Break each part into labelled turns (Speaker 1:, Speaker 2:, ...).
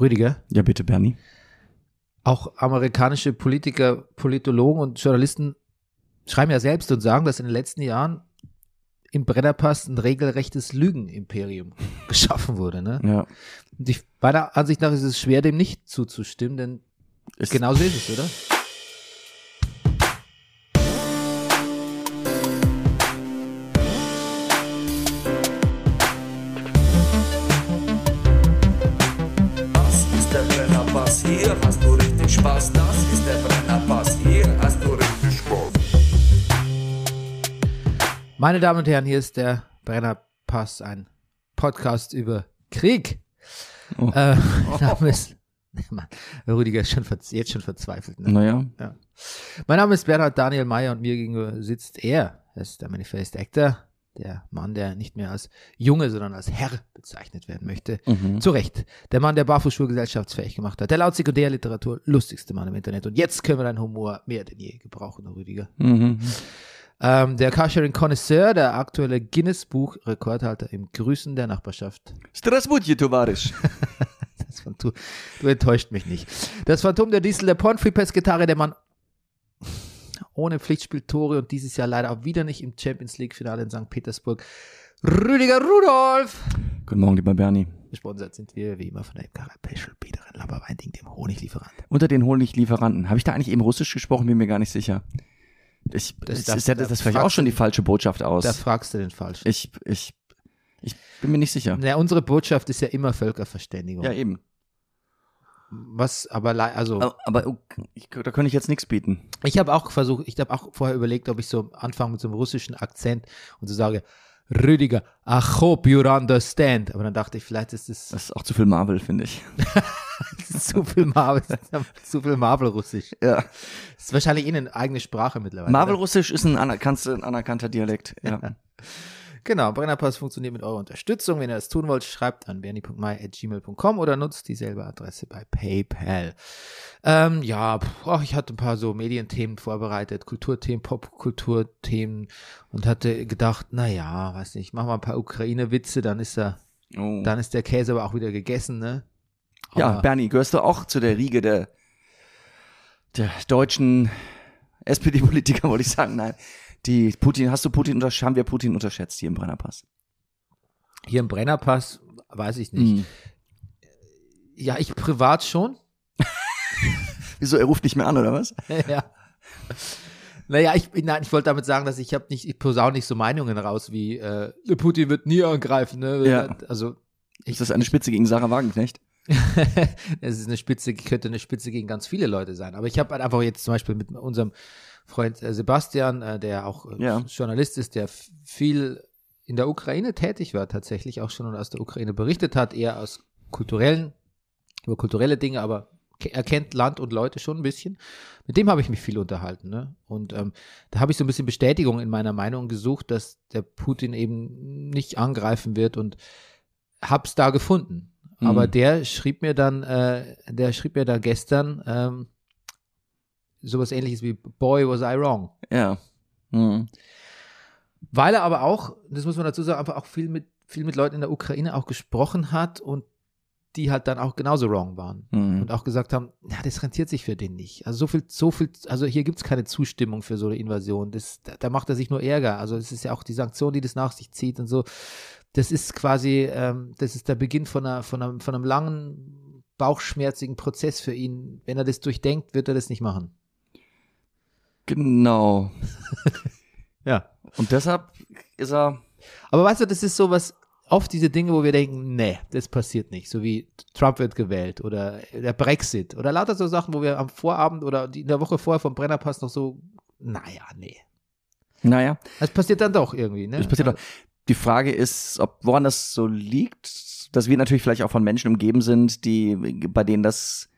Speaker 1: Rüdiger,
Speaker 2: Ja, bitte, Bernie.
Speaker 1: auch amerikanische Politiker, Politologen und Journalisten schreiben ja selbst und sagen, dass in den letzten Jahren im Brennerpass ein regelrechtes Lügenimperium geschaffen wurde. Ne?
Speaker 2: Ja.
Speaker 1: Und ich, meiner Ansicht nach ist es schwer, dem nicht zuzustimmen, denn
Speaker 2: Ist,
Speaker 1: genau so ist es, oder? Meine Damen und Herren, hier ist der Brennerpass, ein Podcast über Krieg.
Speaker 2: Oh.
Speaker 1: Äh, mein Name ist, Mann, Rüdiger ist schon jetzt schon verzweifelt. Ne?
Speaker 2: Naja.
Speaker 1: Mein Name ist Bernhard Daniel Mayer und mir gegenüber sitzt er. Er ist der Manifest Actor, der Mann, der nicht mehr als Junge, sondern als Herr bezeichnet werden möchte.
Speaker 2: Mhm.
Speaker 1: Zu Recht. Der Mann, der Barfußschuhe gesellschaftsfähig gemacht hat. Der laut Sekundärliteratur lustigste Mann im Internet. Und jetzt können wir deinen Humor mehr denn je gebrauchen, Rüdiger.
Speaker 2: Mhm.
Speaker 1: Ähm, der Carsharing Connoisseur, der aktuelle Guinness-Buch-Rekordhalter im Grüßen der Nachbarschaft.
Speaker 2: Strasbudje, Tovarisch.
Speaker 1: Das Phantom, du enttäuscht mich nicht. Das Phantom der Diesel, der Pornfree-Pest-Gitarre, der Mann ohne Pflichtspieltore und dieses Jahr leider auch wieder nicht im Champions League-Finale in St. Petersburg. Rüdiger Rudolf!
Speaker 2: Guten Morgen, lieber Bernie.
Speaker 1: Gesponsert sind wir wie immer von der Imkerei Peschel, Biederin, Laberweinding, dem Honiglieferant.
Speaker 2: Unter den Honiglieferanten. Habe ich da eigentlich eben Russisch gesprochen? Bin mir gar nicht sicher. Ich,
Speaker 1: Das
Speaker 2: das, das,
Speaker 1: da
Speaker 2: das vielleicht auch schon die falsche Botschaft aus.
Speaker 1: Da fragst du den Falschen.
Speaker 2: ich, ich, ich bin mir nicht sicher.
Speaker 1: Ja, unsere Botschaft ist ja immer Völkerverständigung.
Speaker 2: Ja, eben.
Speaker 1: Was aber, also.
Speaker 2: Aber, aber okay, ich, da könnte ich jetzt nichts bieten.
Speaker 1: Ich habe auch versucht, ich habe auch vorher überlegt, ob ich so anfange mit so einem russischen Akzent und so sage, Rüdiger, I hope you understand. Aber dann dachte ich, vielleicht ist es
Speaker 2: Das ist auch zu viel Marvel, finde ich.
Speaker 1: zu viel Marvel, zu viel Marvel-Russisch.
Speaker 2: Ja.
Speaker 1: Das ist wahrscheinlich eh eine eigene Sprache mittlerweile.
Speaker 2: Marvel-Russisch ist ein, anerkannter- ein anerkannter Dialekt. Ja.
Speaker 1: Genau, Brennerpass funktioniert mit eurer Unterstützung. Wenn ihr das tun wollt, schreibt an bernie.mai.gmail.com oder nutzt dieselbe Adresse bei PayPal. Ähm, ja, pf, ich hatte ein paar so Medienthemen vorbereitet, Kulturthemen, Popkulturthemen und hatte gedacht, na ja, weiß nicht, mach mal ein paar Ukraine-Witze, dann ist er,
Speaker 2: Oh.
Speaker 1: dann ist der Käse aber auch wieder gegessen, ne?
Speaker 2: Ja,
Speaker 1: Aber-
Speaker 2: Bernie, gehörst du auch zu der Riege der, der deutschen SPD-Politiker, wollte ich sagen. Nein. Die Putin, hast du Putin untersch haben wir Putin unterschätzt hier im Brennerpass?
Speaker 1: Hier im Brennerpass, weiß ich nicht.
Speaker 2: Mhm.
Speaker 1: Ja, ich privat schon.
Speaker 2: Wieso, er ruft nicht mehr an, oder was?
Speaker 1: ja. Naja, ich, nein, ich wollte damit sagen, dass ich habe nicht, ich posaune nicht so Meinungen raus wie äh, Putin wird nie angreifen, ne?
Speaker 2: Ja.
Speaker 1: Also ich,
Speaker 2: Ist das eine Spitze gegen Sarah Wagenknecht?
Speaker 1: es ist eine Spitze, könnte eine Spitze gegen ganz viele Leute sein. Aber ich habe halt einfach jetzt zum Beispiel mit unserem Freund äh, Sebastian, äh, der auch äh,
Speaker 2: Ja.
Speaker 1: Journalist ist, der viel in der Ukraine tätig war, tatsächlich auch schon und aus der Ukraine berichtet hat, eher aus kulturellen, über kulturelle Dinge, aber er kennt Land und Leute schon ein bisschen. Mit dem habe ich mich viel unterhalten. Ne? Und ähm, da habe ich so ein bisschen Bestätigung in meiner Meinung gesucht, dass der Putin eben nicht angreifen wird und hab's da gefunden.
Speaker 2: Mhm.
Speaker 1: Aber der schrieb mir dann, äh, der schrieb mir da gestern ähm, sowas ähnliches wie Boy was I wrong.
Speaker 2: Ja. Mhm.
Speaker 1: Weil er aber auch, das muss man dazu sagen, einfach auch viel mit, viel mit Leuten in der Ukraine auch gesprochen hat und die halt dann auch genauso wrong waren.
Speaker 2: Mhm.
Speaker 1: Und auch gesagt haben, ja, das rentiert sich für den nicht. Also so viel, so viel, also hier gibt's keine Zustimmung für so eine Invasion. Das, da, da macht er sich nur Ärger. Also es ist ja auch die Sanktion, die das nach sich zieht und so. Das ist quasi, ähm, das ist der Beginn von, einer, von, einem, von einem langen, bauchschmerzigen Prozess für ihn. Wenn er das durchdenkt, wird er das nicht machen.
Speaker 2: Genau.
Speaker 1: Ja.
Speaker 2: Und deshalb ist er.
Speaker 1: Aber weißt du, das ist so was, oft diese Dinge, wo wir denken, nee, das passiert nicht. So wie Trump wird gewählt oder der Brexit oder lauter so Sachen, wo wir am Vorabend oder in der Woche vorher vom Brennerpass noch so, naja, nee.
Speaker 2: Naja,
Speaker 1: Das passiert dann doch irgendwie, ne?
Speaker 2: das passiert doch. Die Frage ist, ob woran das so liegt, dass wir natürlich vielleicht auch von Menschen umgeben sind, die bei denen das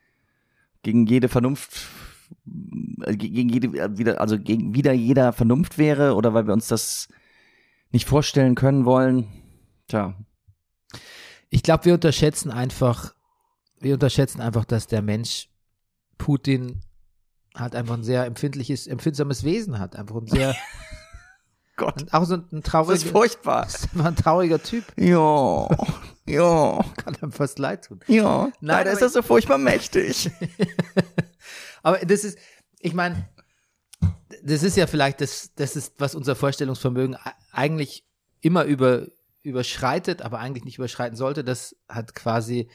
Speaker 2: gegen jede Vernunft gegen jede äh, wieder also gegen wieder jeder Vernunft wäre oder weil wir uns das nicht vorstellen können wollen. Tja,
Speaker 1: Ich glaube, wir unterschätzen einfach, wir unterschätzen einfach, dass der Mensch Putin halt einfach ein sehr empfindliches, empfindsames Wesen hat. Einfach ein sehr,
Speaker 2: Gott,
Speaker 1: auch so ein
Speaker 2: das ist
Speaker 1: trauriger,
Speaker 2: furchtbar.
Speaker 1: ist einfach ein trauriger Typ.
Speaker 2: Ja. Ja,
Speaker 1: Kann einem fast leid tun.
Speaker 2: ja.
Speaker 1: Nein,
Speaker 2: Leider ist das so furchtbar mächtig.
Speaker 1: Aber das ist, ich meine, das ist ja vielleicht das, das ist, was unser Vorstellungsvermögen eigentlich immer über, überschreitet, aber eigentlich nicht überschreiten sollte. Das hat quasi,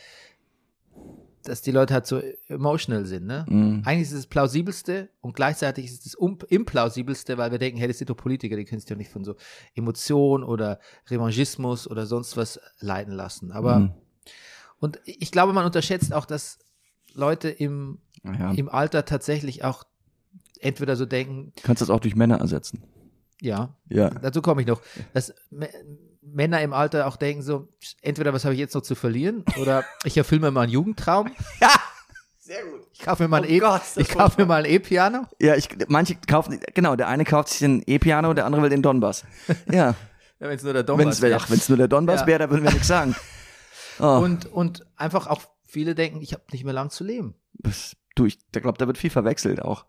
Speaker 1: dass die Leute halt so emotional sind, ne?
Speaker 2: Mhm.
Speaker 1: Eigentlich ist es das plausibelste und gleichzeitig ist es das um, implausibelste, weil wir denken, hey, das sind doch Politiker, die können sich doch nicht von so Emotion oder Revanchismus oder sonst was leiten lassen. Aber,
Speaker 2: Mhm.
Speaker 1: und ich glaube, man unterschätzt auch, dass Leute im,
Speaker 2: Ja.
Speaker 1: im Alter tatsächlich auch entweder so denken,
Speaker 2: Kannst das auch durch Männer ersetzen.
Speaker 1: ja,
Speaker 2: Ja.
Speaker 1: dazu komme ich noch, dass Männer im Alter auch denken so, entweder was habe ich jetzt noch zu verlieren oder ich erfülle mir mal einen Jugendtraum,
Speaker 2: Ja. Sehr gut.
Speaker 1: ich kaufe mir mal ein
Speaker 2: Oh
Speaker 1: E-
Speaker 2: Gott, ist das
Speaker 1: ich kaufe mir mal ein E-Piano.
Speaker 2: Ja, ich, manche kaufen, genau, der eine kauft sich den E-Piano, der andere will den Donbass. Ja.
Speaker 1: Ja, wenn es nur der
Speaker 2: Wenn
Speaker 1: Donbass
Speaker 2: es
Speaker 1: wäre.
Speaker 2: ach, wenn's nur der Donbass
Speaker 1: Ja.
Speaker 2: wäre, da würden wir nichts sagen. Oh,
Speaker 1: Und, und einfach auch viele denken, ich habe nicht mehr lang zu leben.
Speaker 2: das, du, ich glaube, da wird viel verwechselt auch.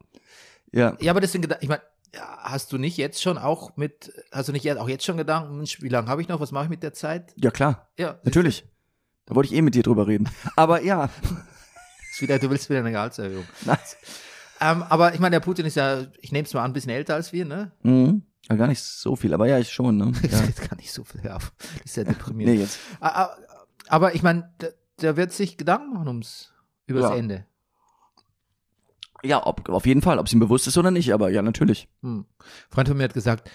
Speaker 2: Ja.
Speaker 1: Ja, aber deswegen, ich meine, ja, hast du nicht jetzt schon auch mit, hast du nicht auch jetzt schon Gedanken, Mensch, wie lange habe ich noch, was mache ich mit der Zeit?
Speaker 2: Ja, klar.
Speaker 1: Ja,
Speaker 2: Natürlich. Da wollte ich eh mit dir drüber reden. Aber ja.
Speaker 1: Ist wieder, du willst wieder eine Gehaltserhöhung.
Speaker 2: Nein.
Speaker 1: Ähm, aber ich meine, der Putin ist ja, ich nehme es mal an, ein bisschen älter als wir, ne?
Speaker 2: Mhm. Ja, gar nicht so viel, aber ja, ich schon, ne? Ja.
Speaker 1: Jetzt kann ich so viel. Das ist ja deprimierend.
Speaker 2: Nee, jetzt.
Speaker 1: Aber ich meine, der, der wird sich Gedanken machen ums übers
Speaker 2: Ja.
Speaker 1: Ende.
Speaker 2: Ja, ob, auf jeden Fall, ob es ihm bewusst ist oder nicht, aber ja, natürlich.
Speaker 1: Hm. Ein Freund von mir hat gesagt,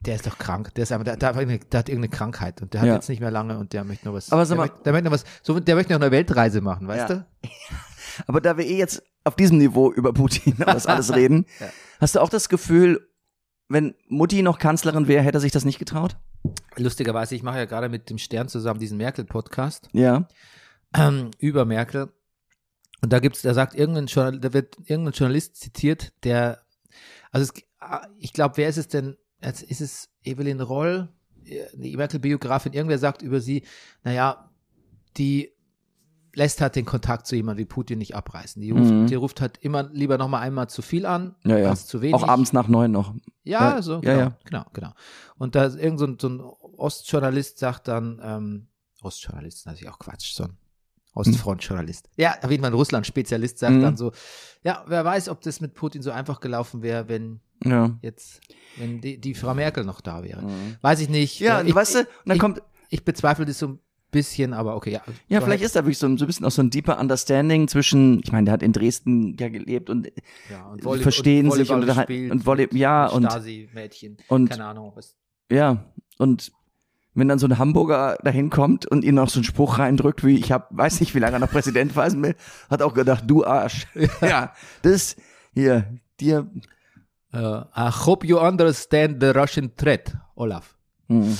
Speaker 1: der ist doch krank, der ist einfach, der, der, hat irgendeine- der hat irgendeine Krankheit und der hat
Speaker 2: Ja.
Speaker 1: jetzt nicht mehr lange und der möchte noch was.
Speaker 2: Aber sag
Speaker 1: der,
Speaker 2: mal-
Speaker 1: möchte, der möchte noch was, so, der möchte noch eine Weltreise machen, weißt
Speaker 2: Ja.
Speaker 1: du?
Speaker 2: Aber da wir eh jetzt auf diesem Niveau über Putin und das alles reden,
Speaker 1: Ja.
Speaker 2: hast du auch das Gefühl, wenn Mutti noch Kanzlerin wäre, hätte er sich das nicht getraut?
Speaker 1: Lustigerweise, ich mache ja gerade mit dem Stern zusammen diesen Merkel-Podcast.
Speaker 2: Ja.
Speaker 1: ähm, über Merkel. Und da gibt's, da sagt irgendein Journal, da wird irgendein Journalist zitiert, der, also es, ah, ich glaube, wer ist es denn? Jetzt Ist es Evelyn Roll, die Merkel-Biografin? Irgendwer sagt über sie, naja, die lässt halt den Kontakt zu jemandem wie Putin nicht abreißen. Die ruft,
Speaker 2: Mhm.
Speaker 1: die ruft halt immer lieber noch mal einmal zu viel an,
Speaker 2: Ja, ja.
Speaker 1: als zu wenig.
Speaker 2: Auch abends nach neun noch.
Speaker 1: Ja,
Speaker 2: Ja,
Speaker 1: so,
Speaker 2: ja,
Speaker 1: genau,
Speaker 2: ja.
Speaker 1: genau, genau. Und da ist irgend so ein, so ein Ostjournalist sagt dann, ähm, Ostjournalist ist natürlich auch Quatsch, so ein Ostfrontjournalist. Ja, auf jeden Fall ein Russland-Spezialist sagt
Speaker 2: Mhm.
Speaker 1: dann so, ja, wer weiß, ob das mit Putin so einfach gelaufen wäre, wenn
Speaker 2: Ja.
Speaker 1: jetzt, wenn die, die Frau Merkel noch da wäre. Weiß ich nicht.
Speaker 2: Mhm. Ja,
Speaker 1: ich,
Speaker 2: weißt du, und dann
Speaker 1: ich,
Speaker 2: kommt,
Speaker 1: ich bezweifle das so ein bisschen, aber okay, ja.
Speaker 2: ja, vielleicht ist da wirklich so ein, so ein bisschen auch so ein deeper Understanding zwischen, ich meine, der hat in Dresden ja gelebt und,
Speaker 1: ja, und Volley-
Speaker 2: verstehen
Speaker 1: und
Speaker 2: sich und, und Volley, ja, und,
Speaker 1: Stasi-Mädchen,
Speaker 2: und-
Speaker 1: keine Ahnung, was.
Speaker 2: ja, und wenn dann so ein Hamburger dahin kommt und ihnen noch so einen Spruch reindrückt, wie ich hab, weiß nicht, wie lange er noch Präsident will, hat auch gedacht, du Arsch. Ja, das hier, dir,
Speaker 1: Uh, I hope you understand the Russian threat, Olaf.
Speaker 2: hm.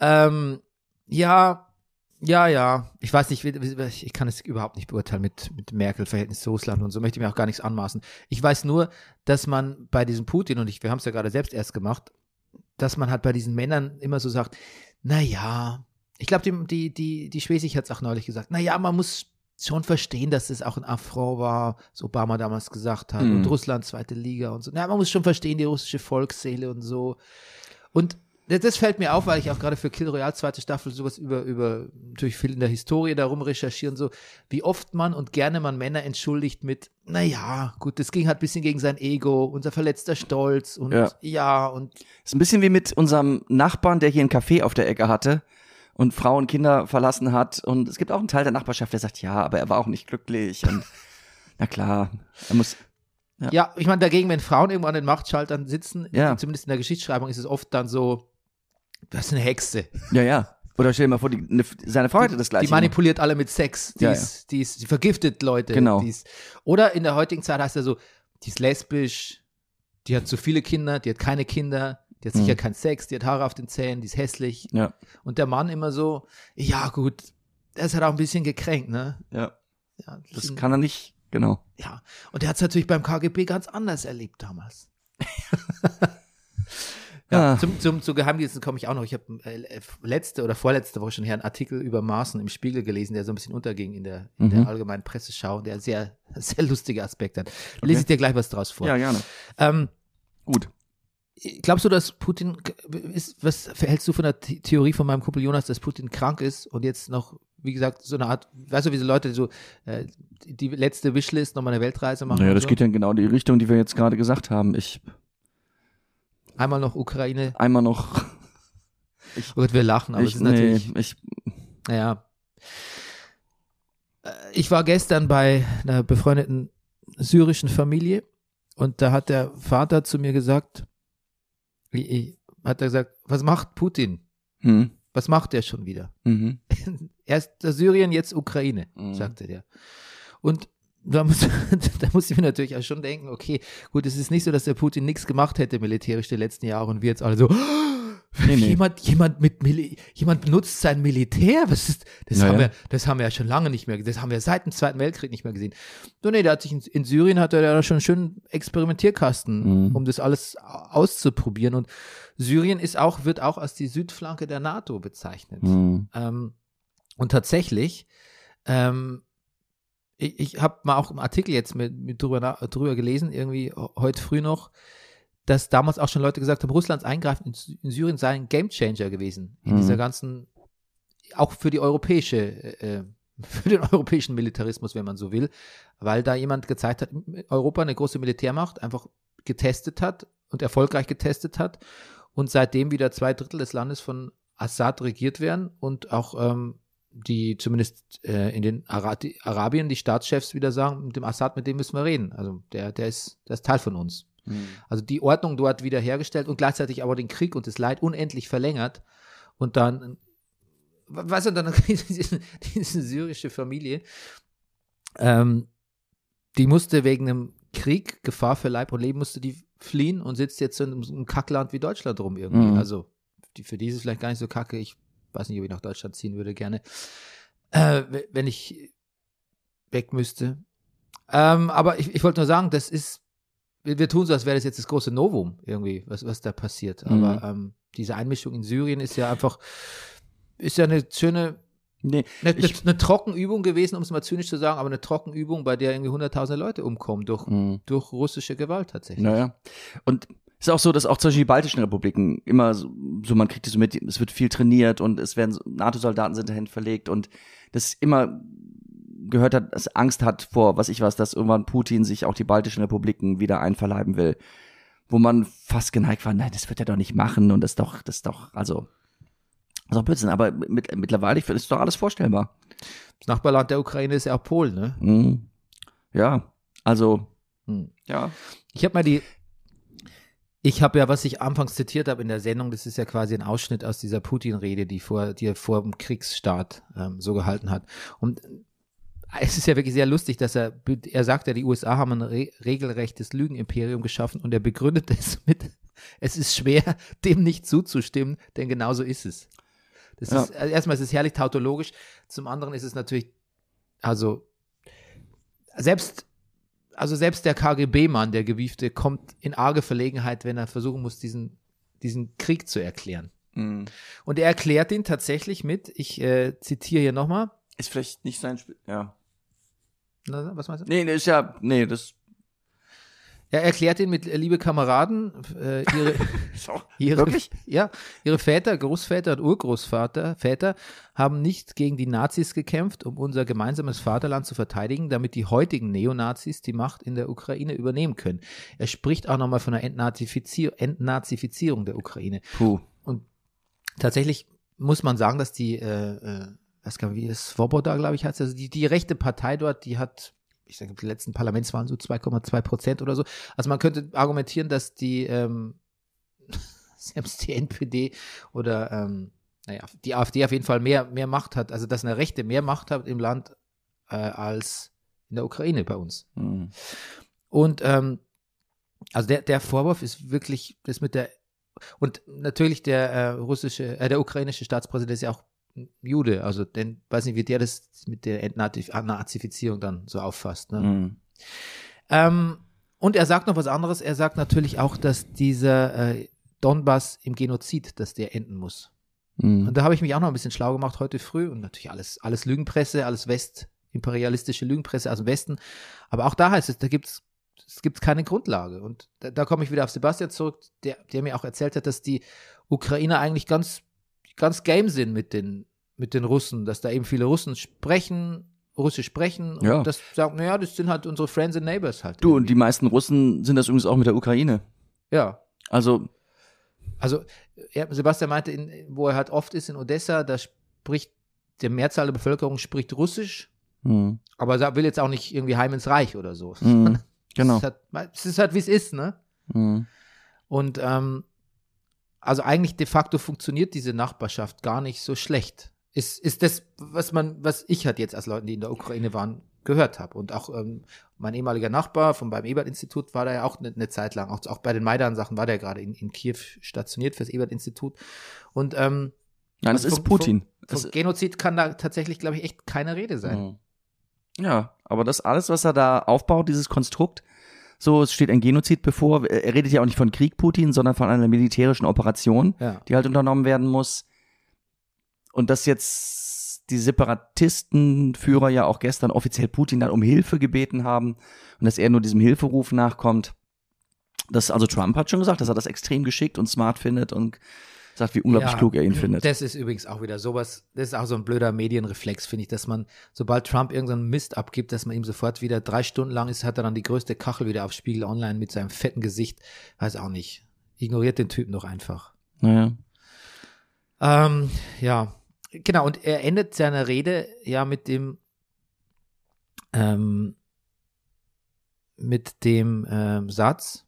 Speaker 1: Ähm, ja, ja, ja. Ich weiß nicht, ich kann es überhaupt nicht beurteilen mit, mit Merkel-Verhältnis zu Russland und so möchte ich mir auch gar nichts anmaßen. Ich weiß nur, dass man bei diesem Putin, und ich, wir haben es ja gerade selbst erst gemacht, dass man halt bei diesen Männern immer so sagt, na ja, ich glaube, die, die, die, die Schwesig hat es auch neulich gesagt, na ja, man muss schon verstehen, dass es auch ein Affront war, was Obama damals gesagt hat,
Speaker 2: Mhm.
Speaker 1: und Russland zweite Liga und so. Na, man muss schon verstehen, die russische Volksseele und so. Und das- fällt mir auf, weil ich auch gerade für Kill Royale zweite Staffel sowas über, über natürlich viel in der Historie darum recherchieren, so wie oft man und gerne man Männer entschuldigt mit, naja, gut, das ging halt ein bisschen gegen sein Ego, unser verletzter Stolz und ja,
Speaker 2: Ja.
Speaker 1: und
Speaker 2: Ist ein bisschen wie mit unserem Nachbarn, der hier ein Café auf der Ecke hatte und Frau und Kinder verlassen hat. Und es gibt auch einen Teil der Nachbarschaft, der sagt, ja, aber er war auch nicht glücklich. Und na klar, er muss.
Speaker 1: ja, ich meine dagegen, wenn Frauen irgendwo an den Machtschaltern sitzen,
Speaker 2: Ja.
Speaker 1: zumindest in der Geschichtsschreibung ist es oft dann so, das ist eine Hexe.
Speaker 2: Ja, ja. Oder stell dir mal vor, die, ne, seine Frau hätte das gleiche.
Speaker 1: Die manipuliert alle mit Sex. Die,
Speaker 2: Ja,
Speaker 1: ist, die, ist, die vergiftet Leute.
Speaker 2: Genau.
Speaker 1: Die ist, oder in der heutigen Zeit heißt er so, die ist lesbisch, die hat zu viele Kinder, die hat keine Kinder, die hat sicher
Speaker 2: Mhm.
Speaker 1: keinen Sex, die hat Haare auf den Zähnen, die ist hässlich.
Speaker 2: Ja,
Speaker 1: Und der Mann immer so, ja gut, der ist halt auch ein bisschen gekränkt, ne?
Speaker 2: ja.
Speaker 1: Ja,
Speaker 2: Das
Speaker 1: bisschen-
Speaker 2: kann er nicht, genau.
Speaker 1: ja. Und der hat es natürlich beim KGB ganz anders erlebt damals. Ja,
Speaker 2: Ah.
Speaker 1: zum, zum, zu Geheimdiensten komme ich auch noch. Ich habe äh, letzte oder vorletzte Woche schon hier einen Artikel über Maßen im Spiegel gelesen, der so ein bisschen unterging in der, in
Speaker 2: Mhm.
Speaker 1: der allgemeinen Presseschau, der sehr, sehr lustige Aspekte hat. Lese ich dir gleich was draus vor.
Speaker 2: Ja, gerne.
Speaker 1: Ähm,
Speaker 2: Gut.
Speaker 1: glaubst du, dass Putin ist, was hältst du von der The Theorie von meinem Kumpel Jonas, dass Putin krank ist und jetzt noch, wie gesagt, so eine Art, weißt du, wie so Leute, die so äh, die letzte Wishlist nochmal eine Weltreise machen?
Speaker 2: Naja, das
Speaker 1: so?
Speaker 2: geht ja in genau die Richtung, die wir jetzt gerade gesagt haben. Ich
Speaker 1: Einmal noch Ukraine.
Speaker 2: einmal noch.
Speaker 1: Oh Gott, wir lachen, aber
Speaker 2: ich,
Speaker 1: es ist natürlich,
Speaker 2: nee, ich,
Speaker 1: naja. Äh, Ich war gestern bei einer befreundeten syrischen Familie und da hat der Vater zu mir gesagt, ich, ich, hat er gesagt, was macht Putin?
Speaker 2: hm,
Speaker 1: Was macht der schon wieder?
Speaker 2: mhm,
Speaker 1: Erst Syrien, jetzt Ukraine,
Speaker 2: Mhm.
Speaker 1: sagte der. Und da muss, da muss ich mir natürlich auch schon denken, okay, gut, es ist nicht so, dass der Putin nichts gemacht hätte militärisch die letzten Jahre und wir jetzt alle so,
Speaker 2: Nee, nee.
Speaker 1: jemand, jemand mit Mili jemand benutzt sein Militär, was ist, das
Speaker 2: Ja,
Speaker 1: haben wir, das haben wir ja schon lange nicht mehr, das haben wir seit dem Zweiten Weltkrieg nicht mehr gesehen. So, nee, der hat sich in, in Syrien hat er da schon einen schönen Experimentierkasten,
Speaker 2: Mhm.
Speaker 1: um das alles auszuprobieren und Syrien ist auch, wird auch als die Südflanke der NATO bezeichnet.
Speaker 2: hm,
Speaker 1: Ähm, und tatsächlich, ähm, ich, ich habe mal auch im Artikel jetzt mit, mit drüber, drüber gelesen, irgendwie heute früh noch, dass damals auch schon Leute gesagt haben, Russlands Eingreifen in, in Syrien sei ein Gamechanger gewesen. In
Speaker 2: Mhm.
Speaker 1: dieser ganzen, auch für die europäische, äh, für den europäischen Militarismus, wenn man so will, weil da jemand gezeigt hat, Europa eine große Militärmacht einfach getestet hat und erfolgreich getestet hat und seitdem wieder zwei Drittel des Landes von Assad regiert werden und auch ähm, die zumindest äh, in den Ara die Arabien die Staatschefs wieder sagen, mit dem Assad, mit dem müssen wir reden. Also der, der ist, der ist Teil von uns.
Speaker 2: hm.
Speaker 1: Also die Ordnung dort wiederhergestellt und gleichzeitig aber den Krieg und das Leid unendlich verlängert und dann, weißt du, dann diese, diese syrische Familie, ähm, die musste wegen einem Krieg, Gefahr für Leib und Leben, musste die fliehen und sitzt jetzt in einem Kackland wie Deutschland rum irgendwie.
Speaker 2: Mhm.
Speaker 1: Also die, für die ist es vielleicht gar nicht so kacke. Ich weiß nicht, ob ich nach Deutschland ziehen würde gerne, äh, wenn ich weg müsste. Ähm, aber ich, ich wollte nur sagen, das ist wir, wir tun so, als wäre das jetzt das große Novum irgendwie, was, was da passiert.
Speaker 2: Mhm.
Speaker 1: Aber ähm, diese Einmischung in Syrien ist ja einfach, ist ja eine schöne,
Speaker 2: Nee,
Speaker 1: eine,
Speaker 2: Ich-
Speaker 1: eine Trockenübung gewesen, um es mal zynisch zu sagen, aber eine Trockenübung, bei der irgendwie hunderttausende Leute umkommen durch,
Speaker 2: hm.
Speaker 1: durch russische Gewalt tatsächlich.
Speaker 2: Naja. Und ist auch so, dass auch zum Beispiel die baltischen Republiken immer so, so man kriegt es so mit, es wird viel trainiert und es werden so- NATO-Soldaten sind dahin verlegt und das immer gehört hat, dass Angst hat vor, was ich weiß, dass irgendwann Putin sich auch die baltischen Republiken wieder einverleiben will. Wo man fast geneigt war, nein, das wird er doch nicht machen und das doch, das doch, also, das ist doch Blödsinn. Aber mit, mittlerweile ich finde, ist doch alles vorstellbar.
Speaker 1: Das Nachbarland der Ukraine ist ja auch Polen, ne?
Speaker 2: Mhm. Ja, also,
Speaker 1: Hm.
Speaker 2: ja.
Speaker 1: Ich habe mal die, ich habe ja, was ich anfangs zitiert habe in der Sendung, das ist ja quasi ein Ausschnitt aus dieser Putin-Rede, die, vor, die er vor dem Kriegsstart ähm, so gehalten hat. Und äh, es ist ja wirklich sehr lustig, dass er, er sagt ja, die USA haben ein re regelrechtes Lügenimperium geschaffen und er begründet es mit, es ist schwer, dem nicht zuzustimmen, denn genauso ist es. Das
Speaker 2: Ja.
Speaker 1: ist, also erstmal ist es herrlich tautologisch, zum anderen ist es natürlich, also, selbst also selbst der KGB-Mann, der Gewiefte, kommt in arge Verlegenheit, wenn er versuchen muss, diesen, diesen Krieg zu erklären.
Speaker 2: Mhm.
Speaker 1: Und er erklärt ihn tatsächlich mit, ich äh, zitiere hier nochmal.
Speaker 2: Ist vielleicht nicht sein Spiel, ja.
Speaker 1: Na, Was meinst du?
Speaker 2: Nee, nee, ist ja, nee, das
Speaker 1: Er erklärt ihn mit, äh, liebe Kameraden, äh, ihre, ihre,
Speaker 2: Wirklich?
Speaker 1: Ja, ihre Väter, Großväter und Urgroßvater, Väter haben nicht gegen die Nazis gekämpft, um unser gemeinsames Vaterland zu verteidigen, damit die heutigen Neonazis die Macht in der Ukraine übernehmen können. Er spricht auch nochmal von einer Entnazifizier Entnazifizierung der Ukraine.
Speaker 2: Puh.
Speaker 1: Und tatsächlich muss man sagen, dass die, äh, äh, weiß gar nicht, wie Svoboda, glaube ich, heißt, also die, die rechte Partei dort, die hat, ich sage, die letzten Parlamentswahlen so 2,2 Prozent oder so. Also man könnte argumentieren, dass die, ähm, selbst die NPD oder, ähm, naja, die AfD auf jeden Fall mehr, mehr Macht hat, also dass eine Rechte mehr Macht hat im Land äh, als in der Ukraine bei uns.
Speaker 2: Mhm.
Speaker 1: Und ähm, also der, der Vorwurf ist wirklich das mit der und natürlich der äh, russische, äh, der ukrainische Staatspräsident ist ja auch Jude, also denn weiß nicht, wie der das mit der Entnazifizierung dann so auffasst. Ne?
Speaker 2: Mhm.
Speaker 1: Ähm, und er sagt noch was anderes. Er sagt natürlich auch, dass dieser äh, Donbass im Genozid, dass der enden muss.
Speaker 2: Mhm.
Speaker 1: Und da habe ich mich auch noch ein bisschen schlau gemacht heute früh und natürlich alles, alles Lügenpresse, alles West, imperialistische Lügenpresse aus dem Westen. Aber auch da heißt es, da gibt es es gibt keine Grundlage. Und da, da komme ich wieder auf Sebastian zurück, der, der mir auch erzählt hat, dass die Ukrainer eigentlich ganz, ganz game sind mit den, mit den Russen, dass da eben viele Russen sprechen, Russisch sprechen und
Speaker 2: Ja.
Speaker 1: das sagen, naja, das sind halt unsere Friends and Neighbors halt.
Speaker 2: Du, und die meisten Russen sind das übrigens auch mit der Ukraine.
Speaker 1: ja.
Speaker 2: Also,
Speaker 1: Also Sebastian meinte, in, wo er halt oft ist in Odessa, da spricht die Mehrzahl der Bevölkerung spricht Russisch,
Speaker 2: hm,
Speaker 1: aber er will jetzt auch nicht irgendwie heim ins Reich oder so.
Speaker 2: hm, genau.
Speaker 1: Es ist halt, es ist halt wie es ist, ne?
Speaker 2: Hm.
Speaker 1: Und ähm, also eigentlich de facto funktioniert diese Nachbarschaft gar nicht so schlecht. Ist, ist das, was man, was ich halt jetzt als Leuten, die in der Ukraine waren, gehört habe. Und auch ähm, mein ehemaliger Nachbar vom beim Ebert-Institut war da ja auch eine, eine Zeit lang, auch, auch bei den Maidan-Sachen war der gerade in, in Kiew stationiert fürs Ebert-Institut. Und ähm,
Speaker 2: Nein, es
Speaker 1: Also
Speaker 2: ist
Speaker 1: von-
Speaker 2: Putin.
Speaker 1: von
Speaker 2: Es-
Speaker 1: Genozid kann da tatsächlich, glaube ich, echt keine Rede sein.
Speaker 2: Mhm. Ja, aber das alles, was er da aufbaut, dieses Konstrukt, so, es steht ein Genozid bevor. Er redet ja auch nicht von Krieg Putin, sondern von einer militärischen Operation,
Speaker 1: Ja.
Speaker 2: die halt unternommen werden muss. Und dass jetzt die Separatistenführer ja auch gestern offiziell Putin dann um Hilfe gebeten haben und dass er nur diesem Hilferuf nachkommt. Das, also Trump hat schon gesagt, dass er das extrem geschickt und smart findet und sagt, wie unglaublich
Speaker 1: Ja,
Speaker 2: klug er ihn findet.
Speaker 1: Das ist übrigens auch wieder sowas, das ist auch so ein blöder Medienreflex, finde ich, dass man, sobald Trump irgendeinen Mist abgibt, dass man ihm sofort wieder drei Stunden lang ist, hat er dann die größte Kachel wieder auf Spiegel Online mit seinem fetten Gesicht. Weiß auch nicht. Ignoriert den Typen doch einfach.
Speaker 2: Naja.
Speaker 1: Ähm, ja, genau. Und er endet seine Rede ja mit dem, ähm, mit dem ähm, Satz.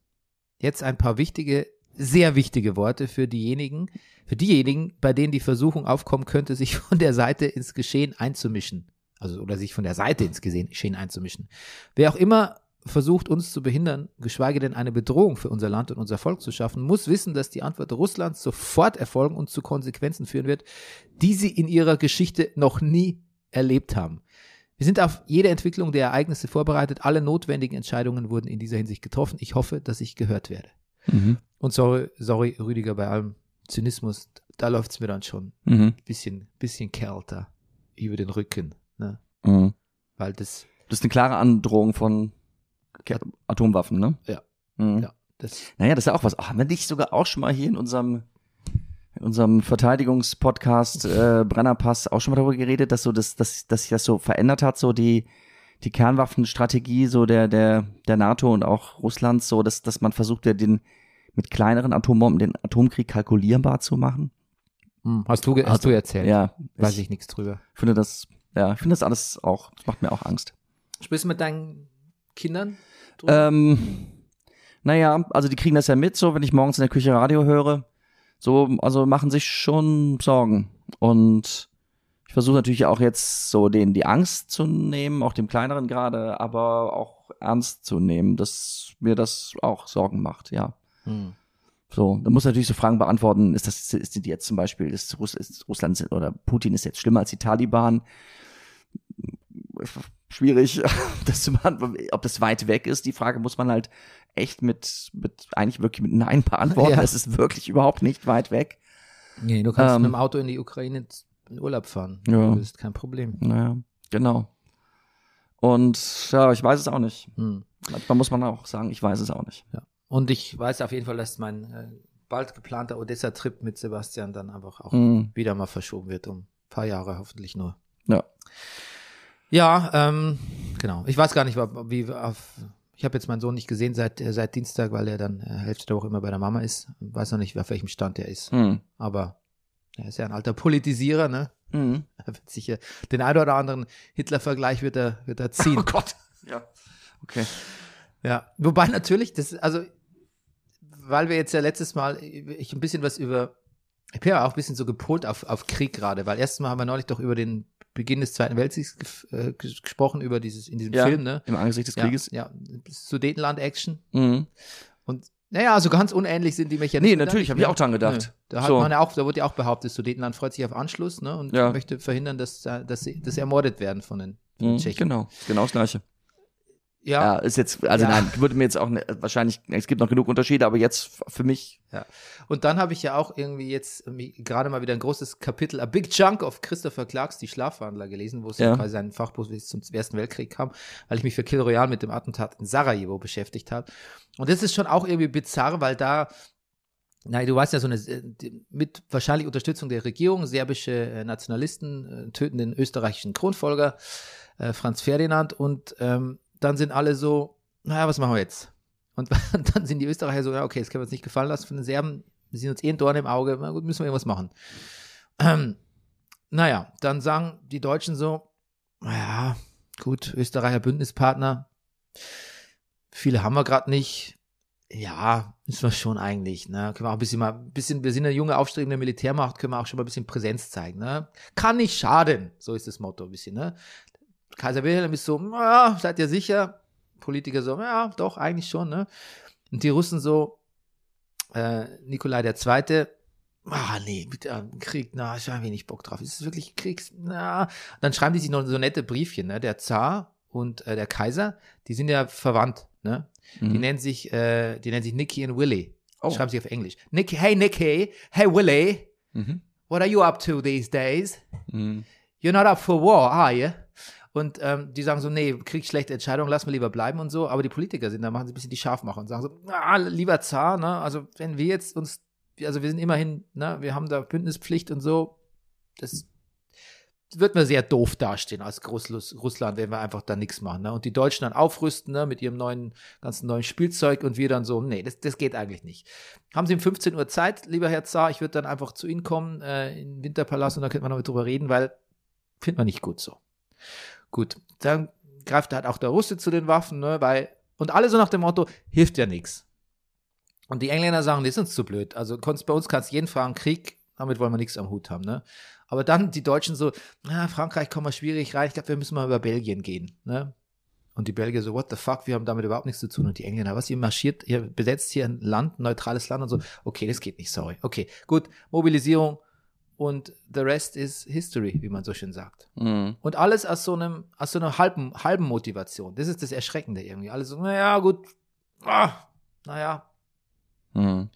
Speaker 1: Jetzt ein paar wichtige, sehr wichtige Worte für diejenigen, für diejenigen, bei denen die Versuchung aufkommen könnte, sich von der Seite ins Geschehen einzumischen. Also, oder sich von der Seite ins Geschehen einzumischen. Wer auch immer versucht, uns zu behindern, geschweige denn eine Bedrohung für unser Land und unser Volk zu schaffen, muss wissen, dass die Antwort Russlands sofort erfolgen und zu Konsequenzen führen wird, die sie in ihrer Geschichte noch nie erlebt haben. Wir sind auf jede Entwicklung der Ereignisse vorbereitet. Alle notwendigen Entscheidungen wurden in dieser Hinsicht getroffen. Ich hoffe, dass ich gehört werde.
Speaker 2: Mhm.
Speaker 1: Und sorry, sorry, Rüdiger, bei allem Zynismus, da läuft's mir dann schon
Speaker 2: Mhm.
Speaker 1: ein bisschen, bisschen kälter über den Rücken. Ne?
Speaker 2: Mhm.
Speaker 1: Weil das,
Speaker 2: Das ist eine klare Androhung von Ke- Atomwaffen, ne?
Speaker 1: Ja.
Speaker 2: Mhm.
Speaker 1: Ja. das,
Speaker 2: Naja, das ist ja auch was. Ach, haben wir nicht sogar auch schon mal hier in unserem, in unserem Verteidigungspodcast äh, Brennerpass auch schon mal darüber geredet, dass so das, dass, dass sich das so verändert hat, so die, die Kernwaffenstrategie so der, der, der NATO und auch Russlands, so dass, dass man versucht, ja den mit kleineren Atombomben den Atomkrieg kalkulierbar zu machen.
Speaker 1: hm, hast du, hast
Speaker 2: Also,
Speaker 1: du erzählt?
Speaker 2: Ja,
Speaker 1: Weiß ich nichts drüber.
Speaker 2: finde das, ja, ich finde das alles auch, das macht mir auch Angst.
Speaker 1: Sprichst du mit deinen Kindern? drüber?
Speaker 2: Ähm, naja, also die kriegen das ja mit, so wenn ich morgens in der Küche Radio höre. So, also machen sich schon Sorgen. Und ich versuche natürlich auch jetzt so denen die Angst zu nehmen, auch dem kleineren gerade, aber auch ernst zu nehmen, dass mir das auch Sorgen macht, ja.
Speaker 1: Hm.
Speaker 2: So, da muss natürlich so Fragen beantworten, ist das, ist die jetzt zum Beispiel, ist, Russ, ist Russland oder Putin ist jetzt schlimmer als die Taliban? Schwierig, das zu beantworten, ob das weit weg ist. Die Frage muss man halt echt mit, mit eigentlich wirklich mit Nein beantworten.
Speaker 1: Ja.
Speaker 2: Es ist wirklich überhaupt nicht weit weg.
Speaker 1: Nee, du kannst
Speaker 2: Ähm,
Speaker 1: mit dem Auto in die Ukraine in Urlaub fahren.
Speaker 2: Ja.
Speaker 1: Das ist kein Problem.
Speaker 2: Naja, genau. Und ja, ich weiß es auch nicht.
Speaker 1: Hm.
Speaker 2: Manchmal muss man auch sagen, ich weiß es auch nicht.
Speaker 1: Ja. Und ich weiß auf jeden Fall, dass mein äh, bald geplanter Odessa-Trip mit Sebastian dann einfach auch
Speaker 2: Mhm.
Speaker 1: wieder mal verschoben wird, um ein paar Jahre hoffentlich nur.
Speaker 2: Ja.
Speaker 1: Ja, ähm, genau. Ich weiß gar nicht, wie auf. Ich habe jetzt meinen Sohn nicht gesehen seit, äh, seit Dienstag, weil er dann äh, Hälfte der Woche immer bei der Mama ist. Weiß noch nicht, auf welchem Stand er ist.
Speaker 2: Mhm.
Speaker 1: Aber er ist ja ein alter Politisierer, ne?
Speaker 2: Mhm.
Speaker 1: Er wird sicher den einen oder anderen Hitler-Vergleich wird er, wird er ziehen.
Speaker 2: Oh Gott. Ja. Okay.
Speaker 1: Ja, wobei natürlich, das, also, weil wir jetzt ja letztes Mal, ich ein bisschen was über, ich bin ja auch ein bisschen so gepolt auf, auf Krieg gerade, weil erstens Mal haben wir neulich doch über den Beginn des Zweiten Weltkriegs äh, ges- gesprochen, über dieses, in diesem
Speaker 2: Ja.
Speaker 1: Film, ne?
Speaker 2: Im Angesicht des
Speaker 1: Ja,
Speaker 2: Krieges.
Speaker 1: ja, Sudetenland-Action.
Speaker 2: Mhm.
Speaker 1: Und naja, so ganz unähnlich sind die Mechanismen.
Speaker 2: Nee, natürlich, habe ich auch dran gedacht.
Speaker 1: Nö. Da hat
Speaker 2: So.
Speaker 1: man ja auch, da wurde ja auch behauptet, Sudetenland freut sich auf Anschluss, ne? Und
Speaker 2: Ja.
Speaker 1: möchte verhindern, dass, äh, dass sie, dass sie ermordet werden von den, von den
Speaker 2: Mhm.
Speaker 1: Tschechen.
Speaker 2: Genau, genau das Gleiche.
Speaker 1: Ja,
Speaker 2: Ja, ist jetzt, also
Speaker 1: Ja.
Speaker 2: nein, würde mir jetzt auch ne, wahrscheinlich, es gibt noch genug Unterschiede, aber jetzt für mich,
Speaker 1: Ja. Und dann habe ich ja auch irgendwie jetzt ähm, gerade mal wieder ein großes Kapitel, A Big Chunk of Christopher Clarks Die Schlafwandler gelesen, wo es
Speaker 2: Ja.
Speaker 1: quasi ein Fachbuch zum Ersten Weltkrieg kam, weil ich mich für Kill Royale mit dem Attentat in Sarajevo beschäftigt habe. Und das ist schon auch irgendwie bizarr, weil da Nein, du weißt ja, so eine, äh, mit wahrscheinlich Unterstützung der Regierung, serbische äh, Nationalisten äh, töten den österreichischen Kronfolger äh, Franz Ferdinand und ähm, dann sind alle so, naja, was machen wir jetzt? Und dann sind die Österreicher so, ja, okay, das können wir uns nicht gefallen lassen von den Serben, wir sind uns eh ein Dorn im Auge, na gut, müssen wir irgendwas machen. Ähm, naja, dann sagen die Deutschen so, naja, gut, Österreicher Bündnispartner, viele haben wir gerade nicht, ja, müssen wir schon eigentlich, ne? Können wir auch ein bisschen mal, ein bisschen, wir sind eine junge, aufstrebende Militärmacht, können wir auch schon mal ein bisschen Präsenz zeigen, ne? Kann nicht schaden, so ist das Motto ein bisschen, ne? Kaiser Wilhelm ist so, ja, seid ihr sicher? Politiker so, ja, doch, eigentlich schon, ne? Und die Russen so, äh, Nikolai der Zweite, ah, nee, bitte, äh, Krieg, na, ich habe wenig Bock drauf. Ist es wirklich Kriegs, na? Dann schreiben die sich noch so nette Briefchen, ne? Der Zar und äh, der Kaiser, die sind ja verwandt, ne? Die
Speaker 2: Mhm.
Speaker 1: nennen sich, äh, die nennen sich Nicky und Willy.
Speaker 2: Oh.
Speaker 1: Schreiben sie auf Englisch. Nicky, hey Nicky, hey Willy,
Speaker 2: Mhm.
Speaker 1: what are you up to these days?
Speaker 2: Mhm.
Speaker 1: You're not up for war, are you? Und ähm, die sagen so, nee, Krieg, schlechte Entscheidung, lass mal lieber bleiben und so. Aber die Politiker sind da, machen sie ein bisschen die Scharfmacher und sagen so, ah, lieber Zar, ne, also wenn wir jetzt uns, also wir sind immerhin, ne, wir haben da Bündnispflicht und so, das wird mir sehr doof dastehen als Großrussland, wenn wir einfach da nichts machen. Ne? Und die Deutschen dann aufrüsten ne, mit ihrem neuen, ganzen neuen Spielzeug und wir dann so, nee, das, das geht eigentlich nicht. Haben Sie um 15 Uhr Zeit, lieber Herr Zar, ich würde dann einfach zu Ihnen kommen, äh, in den Winterpalast und dann könnte man noch mit drüber reden, weil findet man nicht gut so. Gut, dann greift halt auch der Russe zu den Waffen, ne, weil, und alle so nach dem Motto, hilft ja nichts. Und die Engländer sagen, ist uns zu blöd. Also bei uns kannst du jeden fragen, Krieg, damit wollen wir nichts am Hut haben, ne? Aber dann die Deutschen so, na, Frankreich kommen wir schwierig rein, ich glaube, wir müssen mal über Belgien gehen, ne? Und die Belgier so, what the fuck, wir haben damit überhaupt nichts zu tun. Und die Engländer, was, ihr marschiert, ihr besetzt hier ein Land, ein neutrales Land und so. Okay, das geht nicht, sorry. Okay, gut, Mobilisierung und the rest is history, wie man so schön sagt.
Speaker 2: Mhm.
Speaker 1: Und alles aus so einem, aus so einer halben, halben Motivation. Das ist das Erschreckende irgendwie. Alle so, naja, gut, ah, naja.
Speaker 2: Mhm.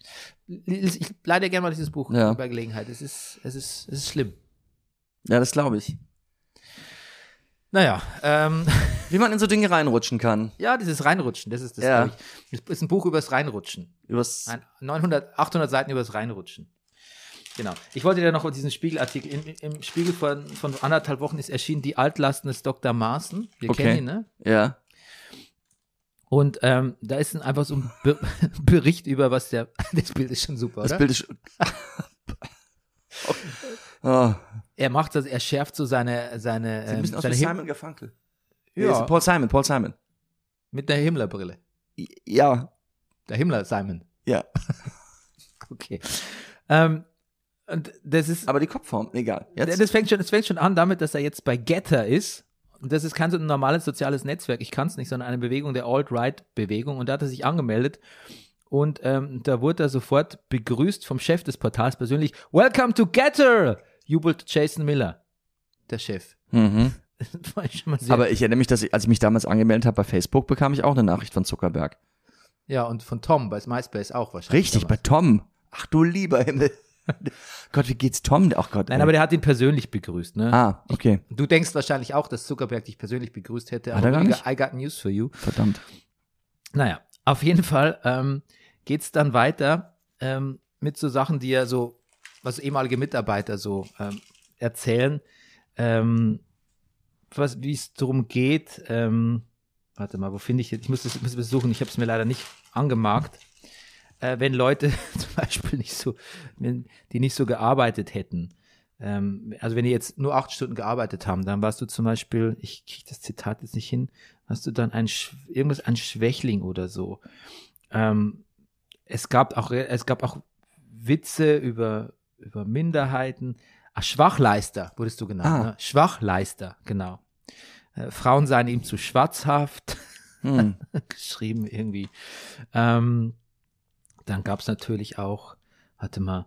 Speaker 1: Ich leide gerne mal dieses Buch
Speaker 2: Ja.
Speaker 1: bei Gelegenheit. Es ist, es ist, es ist schlimm.
Speaker 2: Ja, das glaube ich.
Speaker 1: Naja, ähm,
Speaker 2: Wie man in so Dinge reinrutschen kann.
Speaker 1: ja, dieses Reinrutschen, das ist das,
Speaker 2: Ja.
Speaker 1: Das ist ein Buch übers Reinrutschen.
Speaker 2: Übers,
Speaker 1: Ein 900, 800 Seiten übers Reinrutschen. Genau. Ich wollte dir noch diesen Spiegelartikel, im, im Spiegel von, von anderthalb Wochen ist erschienen, die Altlasten des Dr. Maaßen. Wir
Speaker 2: Okay.
Speaker 1: kennen ihn, ne?
Speaker 2: ja.
Speaker 1: Und ähm, da ist ein, einfach so ein Be Bericht über, was der. Das Bild ist schon super,
Speaker 2: Das
Speaker 1: oder?
Speaker 2: Bild ist. oh,
Speaker 1: er macht das, er schärft so seine, seine,
Speaker 2: sieht ein
Speaker 1: ähm,
Speaker 2: bisschen aus
Speaker 1: seine
Speaker 2: Simon Garfunkel.
Speaker 1: Ja.
Speaker 2: Nee, Paul Simon, Paul Simon.
Speaker 1: mit der Himmlerbrille.
Speaker 2: Ja,
Speaker 1: Der Himmler Simon.
Speaker 2: ja.
Speaker 1: Okay. Ähm, und das ist.
Speaker 2: Aber die Kopfform, egal. Jetzt.
Speaker 1: Das fängt, schon, das fängt schon an damit, dass er jetzt bei Getter ist. Und das ist kein so ein normales soziales Netzwerk. Ich kann es nicht, sondern eine Bewegung der Alt-Right-Bewegung. Und da hat er sich angemeldet. Und ähm, da wurde er sofort begrüßt vom Chef des Portals persönlich. Welcome to Getter! jubelt Jason Miller, der Chef.
Speaker 2: Mhm.
Speaker 1: Das war schon mal sehr
Speaker 2: Aber ich erinnere mich, dass ich, als ich mich damals angemeldet habe bei Facebook, bekam ich auch eine Nachricht von Zuckerberg.
Speaker 1: ja, und von Tom bei MySpace auch wahrscheinlich.
Speaker 2: Richtig, bei
Speaker 1: damals.
Speaker 2: Tom. Ach du lieber Himmel. Gott, wie geht's Tom? Ach Gott.
Speaker 1: Nein,
Speaker 2: ey.
Speaker 1: aber der hat ihn persönlich begrüßt, ne?
Speaker 2: Ah, okay.
Speaker 1: Du denkst wahrscheinlich auch, dass Zuckerberg dich persönlich begrüßt hätte.
Speaker 2: Hat er gar nicht?
Speaker 1: I got news for you.
Speaker 2: Verdammt.
Speaker 1: Naja, auf jeden Fall ähm, geht es dann weiter ähm, mit so Sachen, die ja so, was ehemalige Mitarbeiter so ähm, erzählen, ähm, was, wie es darum geht. Ähm, warte mal, wo finde ich jetzt? Ich muss es muss es suchen, ich habe es mir leider nicht angemarkt. Äh, wenn Leute zum Beispiel nicht so, wenn die nicht so gearbeitet hätten, ähm, also wenn die jetzt nur acht Stunden gearbeitet haben, dann warst du zum Beispiel, ich kriege das Zitat jetzt nicht hin, hast du dann ein irgendwas ein Schwächling oder so. Ähm, es gab auch es gab auch Witze über über Minderheiten. Ach, Schwachleister wurdest du genannt.
Speaker 2: Ah.
Speaker 1: Ne? Schwachleister, genau. Äh, Frauen seien ihm zu schwarzhaft
Speaker 2: Hm.
Speaker 1: geschrieben irgendwie. Ähm, dann gab es natürlich auch, warte mal,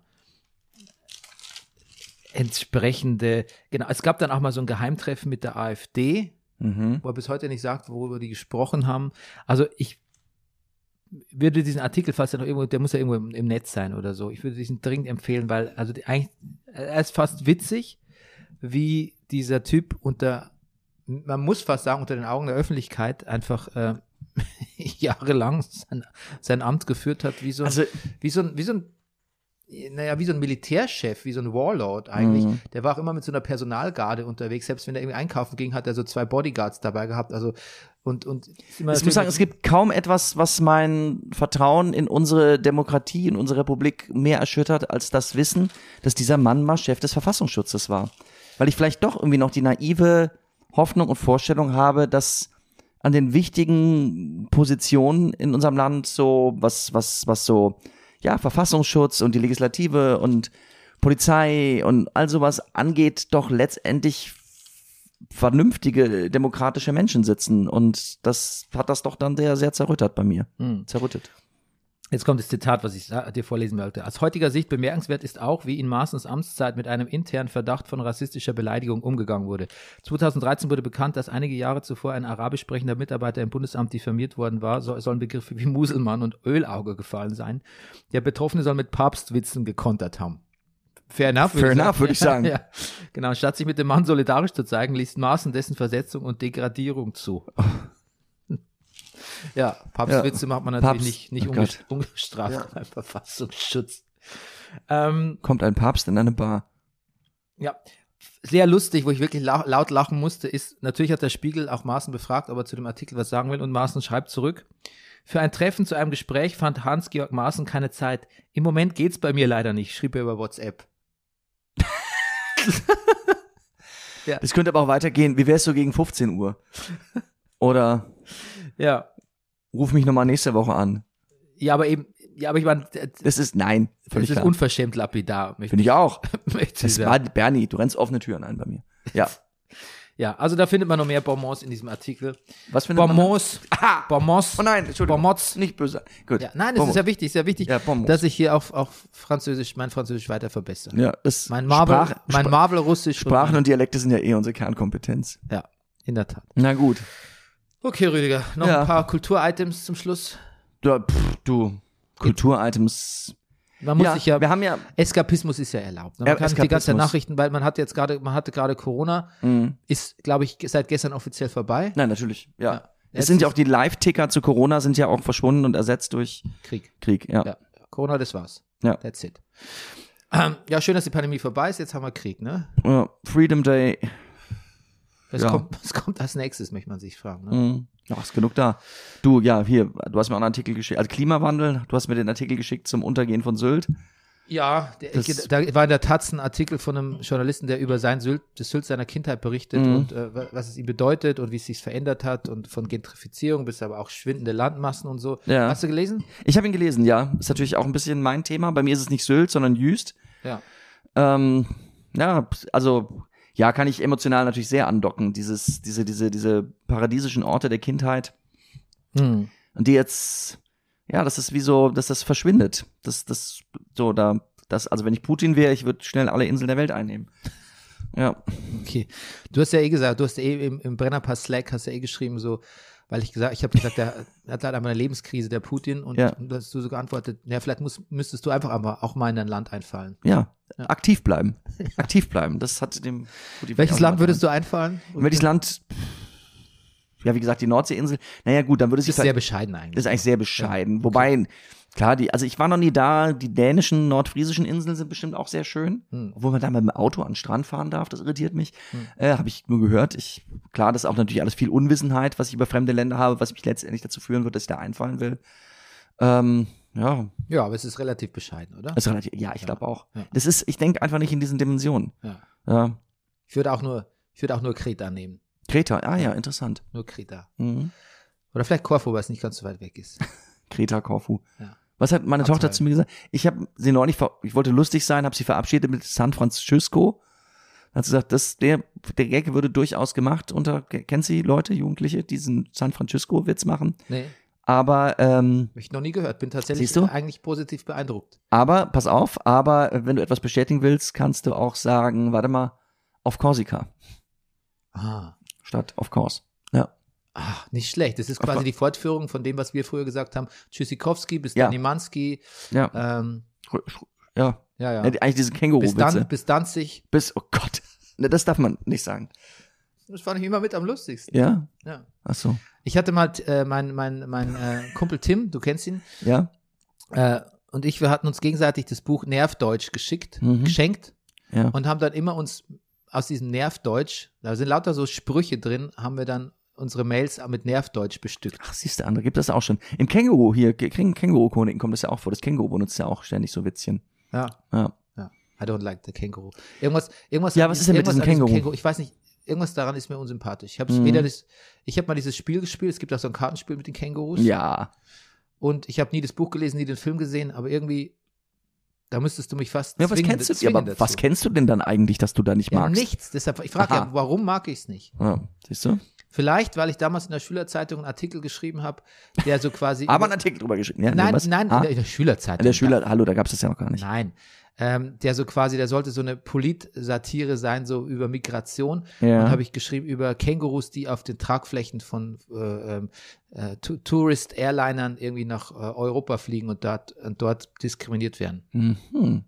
Speaker 1: entsprechende, genau, es gab dann auch mal so ein Geheimtreffen mit der AfD.
Speaker 2: Mhm.
Speaker 1: wo er bis heute nicht sagt, worüber die gesprochen haben. Also ich würde diesen Artikel, falls er noch irgendwo, der muss ja irgendwo im, im Netz sein oder so. Ich würde diesen dringend empfehlen, weil also die, eigentlich, er ist fast witzig, wie dieser Typ unter, man muss fast sagen, unter den Augen der Öffentlichkeit einfach äh, jahrelang sein, sein Amt geführt hat, wie so, ein-
Speaker 2: Also,
Speaker 1: wie so ein, wie so ein naja, wie so ein Militärchef, wie so ein Warlord eigentlich.
Speaker 2: Mhm.
Speaker 1: Der war auch immer mit so einer Personalgarde unterwegs. Selbst wenn er irgendwie einkaufen ging, hat er so zwei Bodyguards dabei gehabt. Also und und immer
Speaker 2: ich muss sagen, es gibt kaum etwas, was mein Vertrauen in unsere Demokratie, in unsere Republik mehr erschüttert, als das Wissen, dass dieser Mann mal Chef des Verfassungsschutzes war. Weil ich vielleicht doch irgendwie noch die naive Hoffnung und Vorstellung habe, dass an den wichtigen Positionen in unserem Land so, was, was, was so, ja, Verfassungsschutz und die Legislative und Polizei und all sowas angeht, doch letztendlich vernünftige demokratische Menschen sitzen und das hat das doch dann sehr, sehr zerrüttert bei mir.
Speaker 1: Hm.
Speaker 2: Zerrüttet.
Speaker 1: Jetzt kommt das Zitat, was ich dir vorlesen wollte. Aus heutiger Sicht bemerkenswert ist auch, wie in Maaßens Amtszeit mit einem internen Verdacht von rassistischer Beleidigung umgegangen wurde. 2013 wurde bekannt, dass einige Jahre zuvor ein arabisch sprechender Mitarbeiter im Bundesamt diffamiert worden war. So, sollen Begriffe wie Muselmann und Ölauge gefallen sein. Der Betroffene soll mit Papstwitzen gekontert haben. Fair enough.
Speaker 2: Fair enough, würde ich sagen.
Speaker 1: Ja, genau. Statt sich mit dem Mann solidarisch zu zeigen, liest Maaßen dessen Versetzung und Degradierung zu. Ja, Papstwitze macht man natürlich
Speaker 2: Papst.
Speaker 1: nicht, nicht
Speaker 2: Oh
Speaker 1: unges
Speaker 2: Gott.
Speaker 1: ungestraft
Speaker 2: Ja.
Speaker 1: beim Verfassungsschutz. Ähm,
Speaker 2: Kommt ein Papst in eine Bar.
Speaker 1: ja, sehr lustig, wo ich wirklich lau laut lachen musste, ist, natürlich hat der Spiegel auch Maaßen befragt, ob er zu dem Artikel was sagen will und Maaßen schreibt zurück. Für ein Treffen zu einem Gespräch fand Hans-Georg Maaßen keine Zeit. Im Moment geht's bei mir leider nicht, schrieb er über WhatsApp.
Speaker 2: Das könnte aber auch weitergehen. Wie wär's so gegen 15 Uhr? Oder
Speaker 1: Ja,
Speaker 2: ruf mich nochmal nächste Woche an.
Speaker 1: ja, aber eben, ja, aber ich meine, das
Speaker 2: Das ist, nein, völlig
Speaker 1: ist
Speaker 2: klar.
Speaker 1: unverschämt lapidar,
Speaker 2: Finde ich auch. Das war Bernie, du rennst offene Türen ein bei mir. Ja.
Speaker 1: Ja, also da findet man noch mehr Bonbons in diesem Artikel.
Speaker 2: Was für eine
Speaker 1: Bonbons,
Speaker 2: Aha!
Speaker 1: Bonbons,
Speaker 2: Oh nein, Entschuldigung.
Speaker 1: Bonbons.
Speaker 2: Nicht böse. Gut.
Speaker 1: Ja, nein, es ist ja wichtig, sehr wichtig,
Speaker 2: Ja,
Speaker 1: dass ich hier auch, auch Französisch, mein Französisch weiter verbessere.
Speaker 2: Ja, das
Speaker 1: Mein Marvel,
Speaker 2: Sprach,
Speaker 1: mein Marvel Russisch.
Speaker 2: Sprachen
Speaker 1: mein,
Speaker 2: und Dialekte sind ja eh unsere Kernkompetenz.
Speaker 1: ja, in der Tat.
Speaker 2: Na gut.
Speaker 1: Okay, Rüdiger, noch
Speaker 2: Ja.
Speaker 1: ein paar Kulturitems zum Schluss.
Speaker 2: Ja, pff, du, Kulturitems.
Speaker 1: Man muss
Speaker 2: Ja,
Speaker 1: sich ja,
Speaker 2: wir haben ja,
Speaker 1: Eskapismus ist ja erlaubt. Ne?
Speaker 2: Ja,
Speaker 1: Man kann nicht die ganze Zeit
Speaker 2: Eskapismus.
Speaker 1: Nachrichten, weil man hat jetzt gerade, man hatte gerade Corona,
Speaker 2: mh,
Speaker 1: ist, glaube ich, seit gestern offiziell vorbei.
Speaker 2: nein, natürlich, ja.
Speaker 1: Ja.
Speaker 2: Es sind ja auch die Live-Ticker zu Corona sind ja auch verschwunden und ersetzt durch
Speaker 1: Krieg.
Speaker 2: Krieg, ja.
Speaker 1: Ja. Corona, das war's.
Speaker 2: Ja.
Speaker 1: That's it. Ähm, ja, schön, dass die Pandemie vorbei ist. Jetzt haben wir Krieg, ne?
Speaker 2: Ja, Freedom Day,
Speaker 1: Was,
Speaker 2: Ja.
Speaker 1: kommt, was kommt als nächstes, möchte man sich fragen. Ne?
Speaker 2: mh, ja, ist genug da. Du, ja, hier, du hast mir auch einen Artikel geschickt, also Klimawandel, du hast mir den Artikel geschickt zum Untergehen von Sylt.
Speaker 1: Ja, der,
Speaker 2: Das-
Speaker 1: da war in der Taz ein Artikel von einem Journalisten, der über sein Sylt, das Sylt seiner Kindheit berichtet
Speaker 2: Mhm.
Speaker 1: und äh, wa- was es ihm bedeutet und wie es sich verändert hat und von Gentrifizierung bis aber auch schwindende Landmassen und so.
Speaker 2: Ja.
Speaker 1: Hast du gelesen?
Speaker 2: Ich habe ihn gelesen, ja. Ist natürlich auch ein bisschen mein Thema. Bei mir ist es nicht Sylt, sondern Jüst.
Speaker 1: Ja.
Speaker 2: Ähm, ja, also ja, kann ich emotional natürlich sehr andocken. Dieses, diese, diese, diese paradiesischen Orte der Kindheit
Speaker 1: Hm.
Speaker 2: und die jetzt, ja, das ist wie so, dass das verschwindet. Das, das, so da, das, also wenn ich Putin wäre, ich würde schnell alle Inseln der Welt einnehmen. Ja,
Speaker 1: Okay. Du hast ja eh gesagt, du hast ja eh im, im Brennerpass Slack hast ja eh geschrieben, so, weil ich gesagt, ich habe gesagt, der hat halt einfach eine Lebenskrise, der Putin, und,
Speaker 2: Ja.
Speaker 1: und da hast du so geantwortet, ja, vielleicht muss, müsstest du einfach aber auch mal in dein Land einfallen.
Speaker 2: ja, aktiv bleiben, aktiv bleiben. Das hat dem.
Speaker 1: Welches Land würdest du einfallen?
Speaker 2: Welches Land? Ja, wie gesagt, die Nordseeinsel. Naja, gut, dann würde
Speaker 1: Das
Speaker 2: ich
Speaker 1: ist sehr bescheiden eigentlich.
Speaker 2: Das ist eigentlich sehr bescheiden. Wobei, klar, die, also ich war noch nie da, die dänischen, nordfriesischen Inseln sind bestimmt auch sehr schön.
Speaker 1: Hm.
Speaker 2: Obwohl man da mit dem Auto an den Strand fahren darf, das irritiert mich.
Speaker 1: Hm.
Speaker 2: Äh, habe ich nur gehört. Ich, klar, das ist auch natürlich alles viel Unwissenheit, was ich über fremde Länder habe, was mich letztendlich dazu führen wird, dass ich da einfallen will. Ähm, ja,
Speaker 1: Ja, aber es ist relativ bescheiden, oder?
Speaker 2: ist relativ, ja, ich glaube auch.
Speaker 1: Ja.
Speaker 2: Das ist, ich denke einfach nicht in diesen Dimensionen.
Speaker 1: Ja.
Speaker 2: Ja.
Speaker 1: Ich würde auch nur, ich würde auch nur Kreta nehmen.
Speaker 2: Kreta, ah ja, interessant.
Speaker 1: Nur Kreta.
Speaker 2: Mhm.
Speaker 1: Oder vielleicht Korfu, weil es nicht ganz so weit weg ist.
Speaker 2: Kreta, Korfu.
Speaker 1: Ja.
Speaker 2: Was hat meine
Speaker 1: Abteil.
Speaker 2: Tochter zu mir gesagt? Ich habe sie neulich, ver- ich wollte lustig sein, habe sie verabschiedet mit San Francisco. Dann hat sie gesagt, das, der, der Gag würde durchaus gemacht unter, kennt sie Leute, Jugendliche, die diesen San Francisco-Witz machen.
Speaker 1: Nee,
Speaker 2: Aber, ähm,
Speaker 1: hab ich noch nie gehört. Bin tatsächlich eigentlich positiv beeindruckt.
Speaker 2: aber, pass auf, aber äh, wenn du etwas bestätigen willst, kannst du auch sagen, warte mal, auf Korsika
Speaker 1: Ah.
Speaker 2: statt auf Kors.
Speaker 1: Ach, nicht schlecht. Das ist quasi
Speaker 2: Aber-
Speaker 1: die Fortführung von dem, was wir früher gesagt haben. Tschüssikowski bis
Speaker 2: Ja.
Speaker 1: Danimanski.
Speaker 2: Ja.
Speaker 1: Ähm,
Speaker 2: Ja.
Speaker 1: ja, ja.
Speaker 2: Eigentlich diese
Speaker 1: Bis,
Speaker 2: Känguru-Witze.
Speaker 1: dann, bis Danzig.
Speaker 2: Bis, oh Gott. Ne, das darf man nicht sagen.
Speaker 1: Das fand ich immer mit am lustigsten.
Speaker 2: Ja?
Speaker 1: Ja.
Speaker 2: Ach so.
Speaker 1: Ich hatte mal äh, mein, mein, mein äh, Kumpel Tim, du kennst ihn,
Speaker 2: Ja?
Speaker 1: äh, und ich, wir hatten uns gegenseitig das Buch Nervdeutsch geschickt,
Speaker 2: Mhm.
Speaker 1: geschenkt
Speaker 2: Ja.
Speaker 1: und haben dann immer uns aus diesem Nervdeutsch, da sind lauter so Sprüche drin, haben wir dann unsere Mails mit Nervdeutsch bestückt.
Speaker 2: Ach, siehst du, andere gibt das auch schon. Im Känguru hier, Käng- Känguru-Chroniken kommt das ja auch vor. Das Känguru benutzt ja auch ständig so Witzchen.
Speaker 1: Ja,
Speaker 2: Ja.
Speaker 1: ja. I don't like the Känguru. Irgendwas, irgendwas.
Speaker 2: Ja, was ist denn mit diesem
Speaker 1: an
Speaker 2: Känguru?
Speaker 1: Ich weiß nicht, irgendwas daran ist mir unsympathisch. Ich habe
Speaker 2: Mhm.
Speaker 1: weder das, ich habe mal dieses Spiel gespielt, es gibt auch so ein Kartenspiel mit den Kängurus.
Speaker 2: Ja.
Speaker 1: Und ich habe nie das Buch gelesen, nie den Film gesehen, aber irgendwie, da müsstest du mich fast
Speaker 2: Ja, was
Speaker 1: zwingen,
Speaker 2: kennst du, ja, aber
Speaker 1: dazu.
Speaker 2: was kennst du denn dann eigentlich, dass du da nicht
Speaker 1: ja,
Speaker 2: magst?
Speaker 1: nichts. Deshalb, ich frage ja, warum mag ich es nicht?
Speaker 2: Ja, siehst du?
Speaker 1: Vielleicht, weil ich damals in der Schülerzeitung einen Artikel geschrieben habe, der so quasi.
Speaker 2: Aber einen Artikel drüber geschrieben. Ja,
Speaker 1: nein, nein,
Speaker 2: Ah,
Speaker 1: in der, in der Schülerzeitung.
Speaker 2: in der Schüler, hallo, da gab es das ja noch gar nicht.
Speaker 1: Nein. Ähm, der so quasi, der sollte so eine Polit-Satire sein, so über Migration.
Speaker 2: Ja.
Speaker 1: Und habe ich geschrieben über Kängurus, die auf den Tragflächen von äh, ähm, äh, Tourist-Airlinern irgendwie nach äh, Europa fliegen und dort, und dort diskriminiert werden.
Speaker 2: Mhm.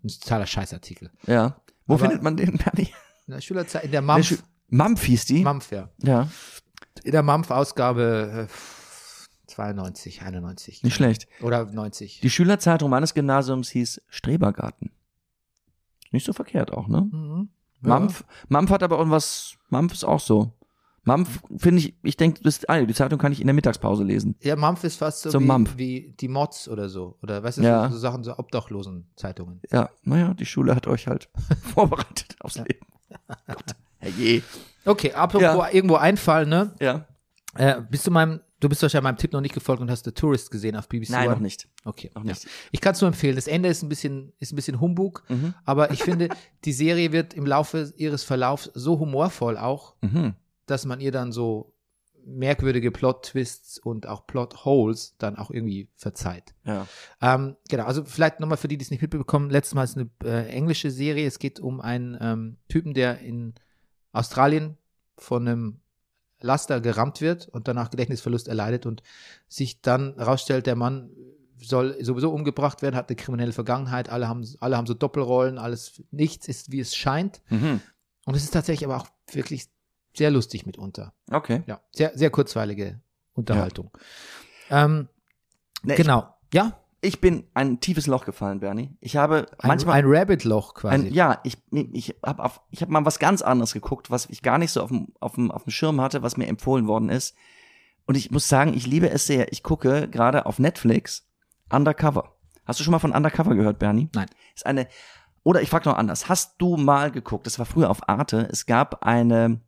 Speaker 1: Das ist ein totaler Scheißartikel.
Speaker 2: Ja. Wo
Speaker 1: Aber-
Speaker 2: findet man den, Bernie?
Speaker 1: In der Schülerzeitung, in der
Speaker 2: Der
Speaker 1: Mampf,
Speaker 2: Schü- Mampf hieß die?
Speaker 1: Mampf, ja.
Speaker 2: Ja,
Speaker 1: In der Mampf-Ausgabe äh, 92, 91.
Speaker 2: nicht schlecht.
Speaker 1: Oder 90.
Speaker 2: Die Schülerzeitung meines Gymnasiums hieß Strebergarten. Nicht so verkehrt auch, ne?
Speaker 1: Mhm. Ja.
Speaker 2: Mampf, Mampf hat aber irgendwas, Mampf ist auch so. Mampf finde ich, ich denke, ah, die Zeitung kann ich in der Mittagspause lesen.
Speaker 1: Ja, Mampf ist fast so
Speaker 2: Zum
Speaker 1: wie,
Speaker 2: Mampf.
Speaker 1: wie die Mods oder so. Oder weißt du,
Speaker 2: Ja.
Speaker 1: so, so Sachen, so Obdachlosen-Zeitungen.
Speaker 2: Ja, naja, die Schule hat euch halt vorbereitet aufs Leben. Gott, herrje.
Speaker 1: Okay, apropos
Speaker 2: Ja.
Speaker 1: irgendwo einfallen, ne?
Speaker 2: Ja.
Speaker 1: Äh, bist du meinem, du bist wahrscheinlich meinem Tipp noch nicht gefolgt und hast The Tourist gesehen auf BBC
Speaker 2: Nein,
Speaker 1: One?
Speaker 2: noch nicht.
Speaker 1: Okay,
Speaker 2: Noch
Speaker 1: ja.
Speaker 2: nicht.
Speaker 1: Ich kann es nur empfehlen. Das Ende ist ein bisschen, ist ein bisschen Humbug,
Speaker 2: Mhm.
Speaker 1: aber ich finde, die Serie wird im Laufe ihres Verlaufs so humorvoll auch,
Speaker 2: Mhm.
Speaker 1: dass man ihr dann so merkwürdige Plot-Twists und auch Plot-Holes dann auch irgendwie verzeiht.
Speaker 2: Ja.
Speaker 1: Ähm, genau, also vielleicht nochmal für die, die es nicht mitbekommen, letztes Mal ist eine äh, englische Serie. Es geht um einen ähm, Typen, der in Australien von einem Laster gerammt wird und danach Gedächtnisverlust erleidet und sich dann herausstellt, der Mann soll sowieso umgebracht werden, hat eine kriminelle Vergangenheit, alle haben, alle haben so Doppelrollen, alles, nichts ist, wie es scheint.
Speaker 2: Mhm.
Speaker 1: Und es ist tatsächlich aber auch wirklich sehr lustig mitunter.
Speaker 2: Okay.
Speaker 1: Ja, sehr, sehr kurzweilige Unterhaltung. Ähm,
Speaker 2: Nee,
Speaker 1: genau. Ja,
Speaker 2: Ich, bin ein tiefes Loch gefallen, Bernie. Ich habe
Speaker 1: ein,
Speaker 2: manchmal
Speaker 1: ein Rabbit-Loch quasi.
Speaker 2: Ein, ja, ich, ich habe ich hab mal was ganz anderes geguckt, was ich gar nicht so auf dem, auf, dem, auf dem Schirm hatte, was mir empfohlen worden ist. Und ich muss sagen, ich liebe es sehr. Ich gucke gerade auf Netflix Undercover. Hast du schon mal von Undercover gehört, Bernie?
Speaker 1: Nein.
Speaker 2: Ist eine, oder ich frage noch anders. Hast du mal geguckt, das war früher auf Arte, es gab eine,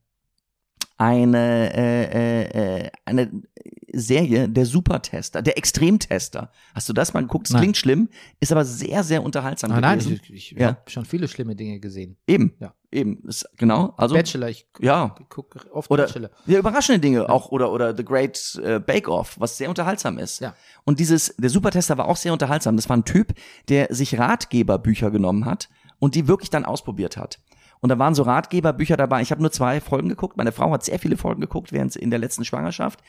Speaker 2: eine, äh, äh, äh, eine Serie, der Supertester, der Extremtester. Hast du das mal geguckt? Das
Speaker 1: Nein.
Speaker 2: klingt schlimm, ist aber sehr, sehr unterhaltsam
Speaker 1: Ah, nein,
Speaker 2: gewesen.
Speaker 1: ich, ich
Speaker 2: Ja.
Speaker 1: habe schon viele schlimme Dinge gesehen.
Speaker 2: Eben.
Speaker 1: Ja.
Speaker 2: Eben. Ist, genau. Also,
Speaker 1: Bachelor, ich
Speaker 2: ja.
Speaker 1: gucke oft
Speaker 2: Oder
Speaker 1: Bachelor.
Speaker 2: ja, überraschende Dinge auch oder oder The Great äh, Bake Off, was sehr unterhaltsam ist.
Speaker 1: Ja.
Speaker 2: Und dieses der Supertester war auch sehr unterhaltsam. Das war ein Typ, der sich Ratgeberbücher genommen hat und die wirklich dann ausprobiert hat. Und da waren so Ratgeberbücher dabei. Ich habe nur zwei Folgen geguckt. Meine Frau hat sehr viele Folgen geguckt während in der letzten Schwangerschaft.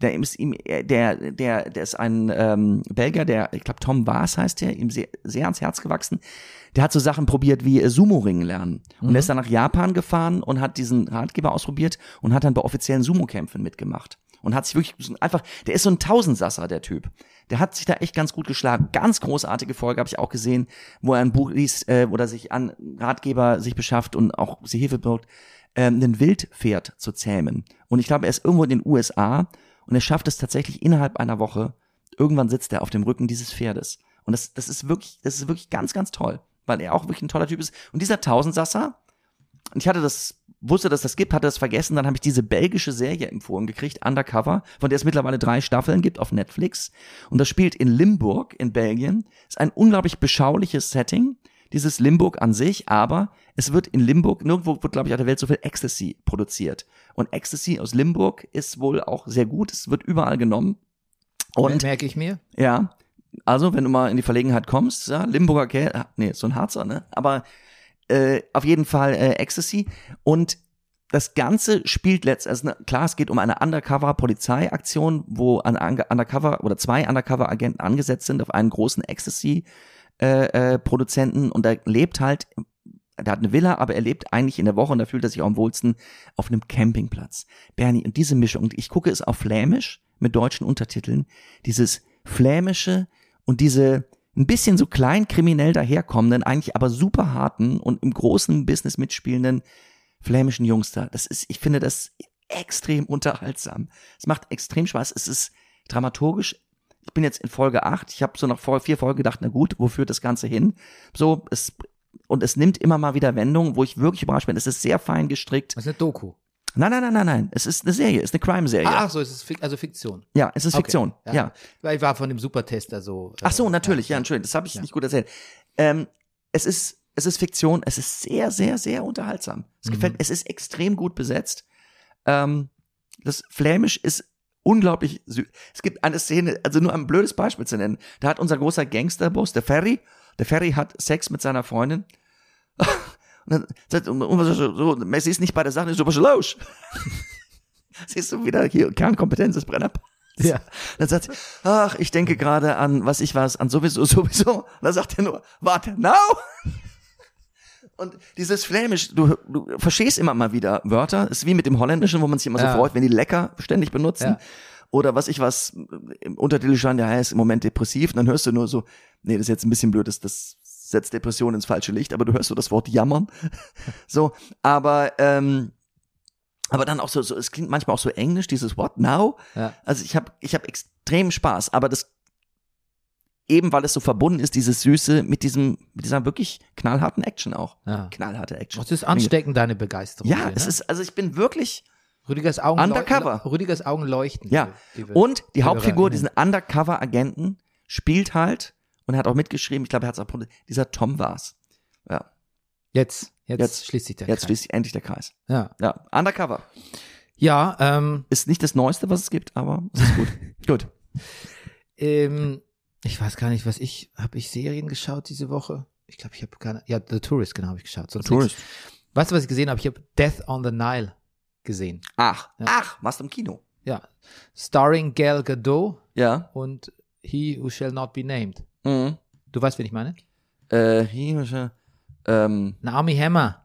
Speaker 2: Der ist ihm, der, der, der ist ein ähm, Belgier, der, ich glaube Tom Waas heißt der, ihm sehr, sehr ans Herz gewachsen. Der hat so Sachen probiert wie äh, Sumo-Ringen lernen. Und er ist dann nach Japan gefahren und hat diesen Ratgeber ausprobiert und hat dann bei offiziellen Sumo-Kämpfen mitgemacht. Und hat sich wirklich einfach, der ist so ein Tausendsasser, der Typ. Der hat sich da echt ganz gut geschlagen. Ganz großartige Folge habe ich auch gesehen, wo er ein Buch liest, äh, oder sich an Ratgeber sich beschafft und auch sie Hilfe braucht, ähm, ein Wildpferd zu zähmen. Und ich glaube, er ist irgendwo in den USA und er schafft es tatsächlich innerhalb einer Woche. Irgendwann sitzt er auf dem Rücken dieses Pferdes. Und das, das ist wirklich, das ist wirklich ganz, ganz toll, weil er auch wirklich ein toller Typ ist. Und dieser Tausendsasser, und ich hatte das, wusste, dass das gibt, hatte das vergessen, dann habe ich diese belgische Serie empfohlen gekriegt, Undercover, von der es mittlerweile drei Staffeln gibt auf Netflix. Und das spielt in Limburg in Belgien. Ist ein unglaublich beschauliches Setting, dieses Limburg an sich, aber es wird in Limburg, nirgendwo wird, glaube ich, auf der Welt so viel Ecstasy produziert. Und Ecstasy aus Limburg ist wohl auch sehr gut, es wird überall genommen. Und
Speaker 1: merke ich mir.
Speaker 2: ja, also wenn du mal in die Verlegenheit kommst, ja, Limburger Käse, nee, so ein Harzer, ne? Aber äh, auf jeden Fall äh, Ecstasy. Und das Ganze spielt letztendlich, also klar, es geht um eine Undercover-Polizeiaktion, wo ein Undercover oder zwei Undercover-Agenten angesetzt sind auf einen großen Ecstasy-Produzenten und er lebt halt, der hat eine Villa, aber er lebt eigentlich in der Woche und da fühlt er sich auch am wohlsten auf einem Campingplatz. Bernie, und diese Mischung, ich gucke es auf Flämisch mit deutschen Untertiteln, dieses Flämische und diese ein bisschen so klein kriminell daherkommenden, eigentlich aber super harten und im großen Business mitspielenden flämischen Jungs da. Das ist, ich finde das extrem unterhaltsam. Es macht extrem Spaß. Es ist dramaturgisch. Ich bin jetzt in Folge 8. Ich habe so nach vier Folgen gedacht, na gut, wo führt das Ganze hin? So, es, und es nimmt immer mal wieder Wendungen, wo ich wirklich überrascht bin. Es ist sehr fein gestrickt.
Speaker 1: Das ist eine Doku.
Speaker 2: Nein, nein, nein, nein, nein. Es ist eine Serie, es ist eine Crime-Serie.
Speaker 1: Ach so, es ist Fik also Fiktion.
Speaker 2: Ja, es ist Fiktion.
Speaker 1: Okay,
Speaker 2: ja.
Speaker 1: Weil ich war von dem Supertester so. äh,
Speaker 2: Ach so, natürlich, ja, Entschuldigung, das habe ich
Speaker 1: Ja.
Speaker 2: nicht gut erzählt. Ähm, es ist, es ist Fiktion, es ist sehr, sehr, sehr unterhaltsam. Es
Speaker 1: Mhm.
Speaker 2: gefällt, es ist extrem gut besetzt. Ähm, das Flämisch ist unglaublich süß. Es gibt eine Szene, also nur ein blödes Beispiel zu nennen. Da hat unser großer Gangsterboss, der Ferry, der Ferry hat Sex mit seiner Freundin. Und sagt, und, so, so, Messi ist nicht bei der Sache, so ist los? Siehst du wieder hier, Kernkompetenz des Brenner.
Speaker 1: Ja.
Speaker 2: Dann sagt sie, ach, ich denke gerade an, was ich was, an sowieso, sowieso. Und dann sagt er nur, warte, now? Und dieses Flämisch, du, du verstehst immer mal wieder Wörter. ist wie mit dem Holländischen, wo man sich immer
Speaker 1: Ja.
Speaker 2: so freut, wenn die lecker ständig benutzen.
Speaker 1: Ja.
Speaker 2: Oder was ich was, im Untertitel stand, ja, er ist im Moment depressiv. Und dann hörst du nur so, nee, das ist jetzt ein bisschen blöd, das, das setzt Depression ins falsche Licht, aber du hörst so das Wort jammern. so, aber, ähm, aber dann auch so, so, es klingt manchmal auch so englisch, dieses What now?
Speaker 1: Ja.
Speaker 2: Also ich habe ich hab extrem Spaß, aber das eben weil es so verbunden ist, dieses Süße mit diesem, mit dieser wirklich knallharten Action auch.
Speaker 1: Ja.
Speaker 2: Knallharte Action.
Speaker 1: Es ist ansteckend, deine Begeisterung.
Speaker 2: Ja,
Speaker 1: hier,
Speaker 2: es
Speaker 1: ne?
Speaker 2: ist, also ich bin wirklich,
Speaker 1: Rüdigers Augen
Speaker 2: Undercover.
Speaker 1: leuchten- Rüdigers Augen leuchten.
Speaker 2: ja.
Speaker 1: liebe- liebe
Speaker 2: Und die Hauptfigur, diesen Undercover-Agenten, spielt halt, und er hat auch mitgeschrieben, ich glaube, er hat es auch, dieser Tom war's. Ja,
Speaker 1: Jetzt, jetzt,
Speaker 2: Jetzt-
Speaker 1: schließt sich der
Speaker 2: jetzt
Speaker 1: Kreis.
Speaker 2: schließt sich endlich der Kreis.
Speaker 1: Ja,
Speaker 2: Ja, Undercover.
Speaker 1: ja ähm,
Speaker 2: Ist nicht das Neueste, was es gibt, aber es ist gut. gut.
Speaker 1: ähm, ich weiß gar nicht, was ich, habe ich Serien geschaut diese Woche? Ich glaube, ich habe keine, ja, The Tourist, genau, habe ich geschaut. Sonst
Speaker 2: Tourist.
Speaker 1: Nichts. Weißt du, was ich gesehen habe? Ich habe Death on the Nile gesehen.
Speaker 2: Ach,
Speaker 1: Ja.
Speaker 2: ach, warst du im Kino?
Speaker 1: Ja, starring Gal Gadot
Speaker 2: Ja.
Speaker 1: und He Who Shall Not Be Named.
Speaker 2: Mhm.
Speaker 1: Du weißt, wen ich meine?
Speaker 2: Äh, hier, ähm,
Speaker 1: Na, Army Hammer.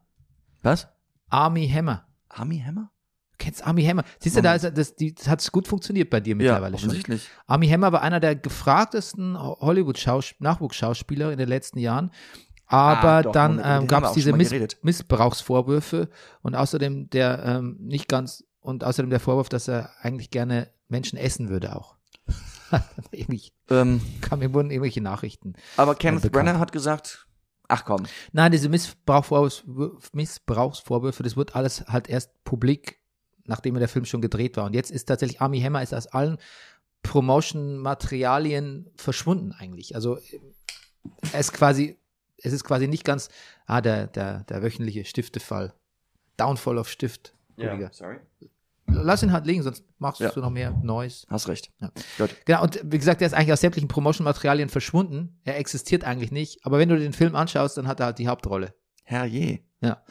Speaker 2: was?
Speaker 1: Army Hammer.
Speaker 2: Army Hammer?
Speaker 1: Du kennst Army Hammer. Siehst du, da ist, das, die, das hat gut funktioniert bei dir mittlerweile schon.
Speaker 2: offensichtlich.
Speaker 1: Army Hammer war einer der gefragtesten Hollywood-Nachwuchsschauspieler in den letzten Jahren. Aber
Speaker 2: Ah, doch,
Speaker 1: dann ähm, gab es diese
Speaker 2: schon
Speaker 1: Miss
Speaker 2: geredet.
Speaker 1: Missbrauchsvorwürfe und außerdem der ähm, nicht ganz und außerdem der Vorwurf, dass er eigentlich gerne Menschen essen würde auch. Irgendwie
Speaker 2: Ähm,
Speaker 1: kam mir wurden irgendwelche Nachrichten.
Speaker 2: aber Kenneth
Speaker 1: bekannt.
Speaker 2: Brenner hat gesagt, ach komm.
Speaker 1: Nein, diese Missbrauchsvorwürfe, Missbrauchsvorwürfe, das wird alles halt erst publik, nachdem der Film schon gedreht war. Und jetzt ist tatsächlich Army Hammer ist aus allen Promotion-Materialien verschwunden eigentlich. Also er ist quasi, es ist quasi nicht ganz, ah, der, der, der wöchentliche Stiftefall. Downfall of Stift. Rüdiger.
Speaker 2: sorry.
Speaker 1: Lass ihn halt liegen, sonst machst
Speaker 2: Ja.
Speaker 1: du noch mehr Neues.
Speaker 2: Hast recht.
Speaker 1: Ja.
Speaker 2: Gut.
Speaker 1: Genau, und wie gesagt, der ist eigentlich aus sämtlichen Promotion-Materialien verschwunden. Er existiert eigentlich nicht. Aber wenn du den Film anschaust, dann hat er halt die Hauptrolle.
Speaker 2: Herrje.
Speaker 1: Ja.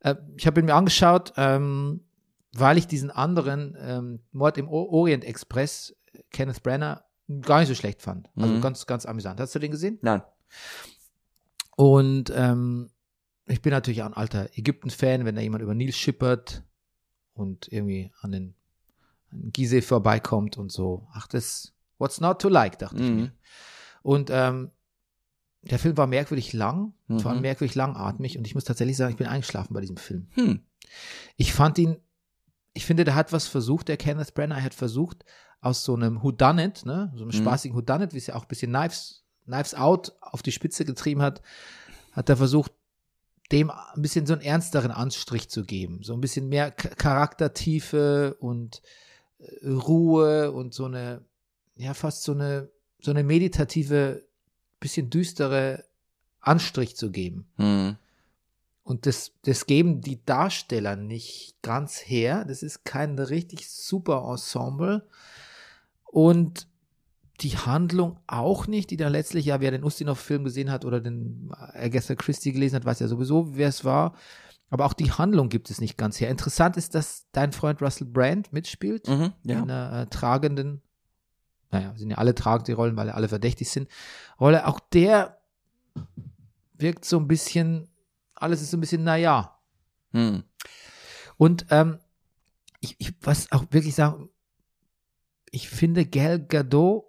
Speaker 1: Äh, ich habe ihn mir angeschaut, ähm, weil ich diesen anderen ähm, Mord im o Orient Express, Kenneth Branagh, gar nicht so schlecht fand. Also
Speaker 2: Mhm.
Speaker 1: ganz, ganz amüsant. Hast du den gesehen?
Speaker 2: Nein.
Speaker 1: Und ähm, ich bin natürlich auch ein alter Ägypten-Fan, wenn da jemand über Nil schippert und irgendwie an den an Gizeh vorbeikommt und so. Ach, das, what's not to like, dachte ich
Speaker 2: Mhm.
Speaker 1: mir. Und ähm, der Film war merkwürdig lang, vor allem
Speaker 2: Mhm.
Speaker 1: merkwürdig langatmig und ich muss tatsächlich sagen, ich bin eingeschlafen bei diesem Film.
Speaker 2: Hm.
Speaker 1: Ich fand ihn, ich finde, der hat was versucht, der Kenneth Branagh hat versucht, aus so einem Whodunit, ne, so einem
Speaker 2: Mhm.
Speaker 1: spaßigen Whodunit, wie es ja auch ein bisschen Knives, Knives Out auf die Spitze getrieben hat, hat er versucht, dem ein bisschen so einen ernsteren Anstrich zu geben. So ein bisschen mehr Charaktertiefe und äh, Ruhe und so eine, ja, fast so eine, so eine meditative, bisschen düstere Anstrich zu geben.
Speaker 2: Hm.
Speaker 1: Und das, das geben die Darsteller nicht ganz her. Das ist kein richtig super Ensemble. Und die Handlung auch nicht, die dann letztlich, ja, wer den Ustinov-Film gesehen hat oder den Agatha Christie gelesen hat, weiß ja sowieso, wer es war. aber auch die Handlung gibt es nicht ganz her. Interessant ist, dass dein Freund Russell Brand mitspielt,
Speaker 2: Mhm, ja.
Speaker 1: in einer äh, tragenden, naja, sind ja alle tragende Rollen, weil alle verdächtig sind, Rolle. Auch der wirkt so ein bisschen, alles ist so ein bisschen, naja.
Speaker 2: Hm.
Speaker 1: Und ähm, ich, ich was auch wirklich sagen, ich finde Gal Gadot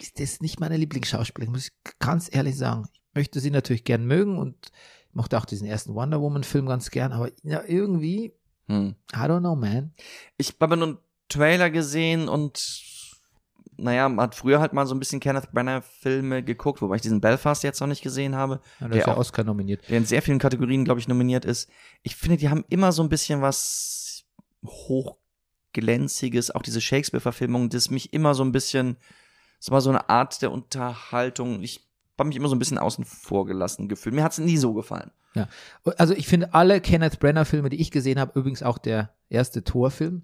Speaker 1: ist das nicht meine Lieblingsschauspielerin, muss ich ganz ehrlich sagen. Ich möchte sie natürlich gern mögen und ich mochte auch diesen ersten Wonder Woman Film ganz gern, aber ja, irgendwie,
Speaker 2: Hm.
Speaker 1: I don't know, man.
Speaker 2: Ich habe nur einen Trailer gesehen und naja, man hat früher halt mal so ein bisschen Kenneth Branagh Filme geguckt, wobei ich diesen Belfast jetzt noch nicht gesehen habe,
Speaker 1: Ja, der
Speaker 2: Der
Speaker 1: ist ja
Speaker 2: auch-
Speaker 1: Oscar nominiert.
Speaker 2: der in sehr vielen Kategorien, glaube ich, nominiert ist. Ich finde, die haben immer so ein bisschen was hochglänziges, auch diese Shakespeare-Verfilmung, das mich immer so ein bisschen, es war so eine Art der Unterhaltung. Ich habe mich immer so ein bisschen außen vor gelassen gefühlt. Mir hat es nie so gefallen.
Speaker 1: Also ich finde alle Kenneth Branagh Filme, die ich gesehen habe, übrigens auch der erste Torfilm,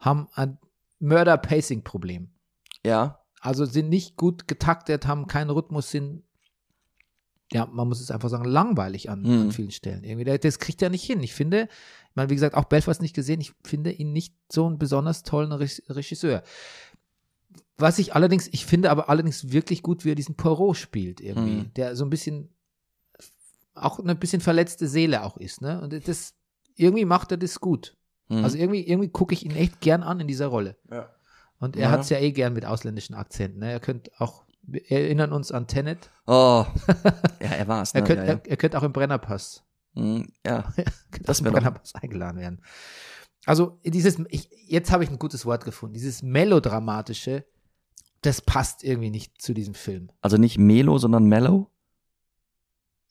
Speaker 1: haben ein Murder-Pacing-Problem.
Speaker 2: Ja.
Speaker 1: Also sind nicht gut getaktet, haben keinen Rhythmus, sind, ja, man muss es einfach sagen, langweilig an,
Speaker 2: Hm.
Speaker 1: an vielen Stellen. Irgendwie, das kriegt er nicht hin. Ich finde, ich meine, wie gesagt, auch Belfast nicht gesehen, ich finde ihn nicht so einen besonders tollen Re- Regisseur. Was ich allerdings, ich finde aber allerdings wirklich gut, wie er diesen Poirot spielt irgendwie,
Speaker 2: Hm.
Speaker 1: der so ein bisschen, auch eine bisschen verletzte Seele auch ist, ne? Und das, irgendwie macht er das gut.
Speaker 2: Hm.
Speaker 1: Also irgendwie, irgendwie gucke ich ihn echt gern an in dieser Rolle.
Speaker 2: ja.
Speaker 1: Und er
Speaker 2: Ja.
Speaker 1: hat es ja eh gern mit ausländischen Akzenten. Ne? Er könnte auch, wir erinnern uns an Tenet.
Speaker 2: Oh. ja, er war es.
Speaker 1: Er
Speaker 2: Ne?
Speaker 1: könnte
Speaker 2: ja, ja.
Speaker 1: er, er könnte auch im Brennerpass,
Speaker 2: Hm, ja.
Speaker 1: könnte
Speaker 2: Das
Speaker 1: auch im
Speaker 2: wär doch-
Speaker 1: Brennerpass eingeladen werden. Also dieses, ich, jetzt habe ich ein gutes Wort gefunden. Dieses melodramatische, das passt irgendwie nicht zu diesem Film.
Speaker 2: Also nicht Melo, sondern Mellow?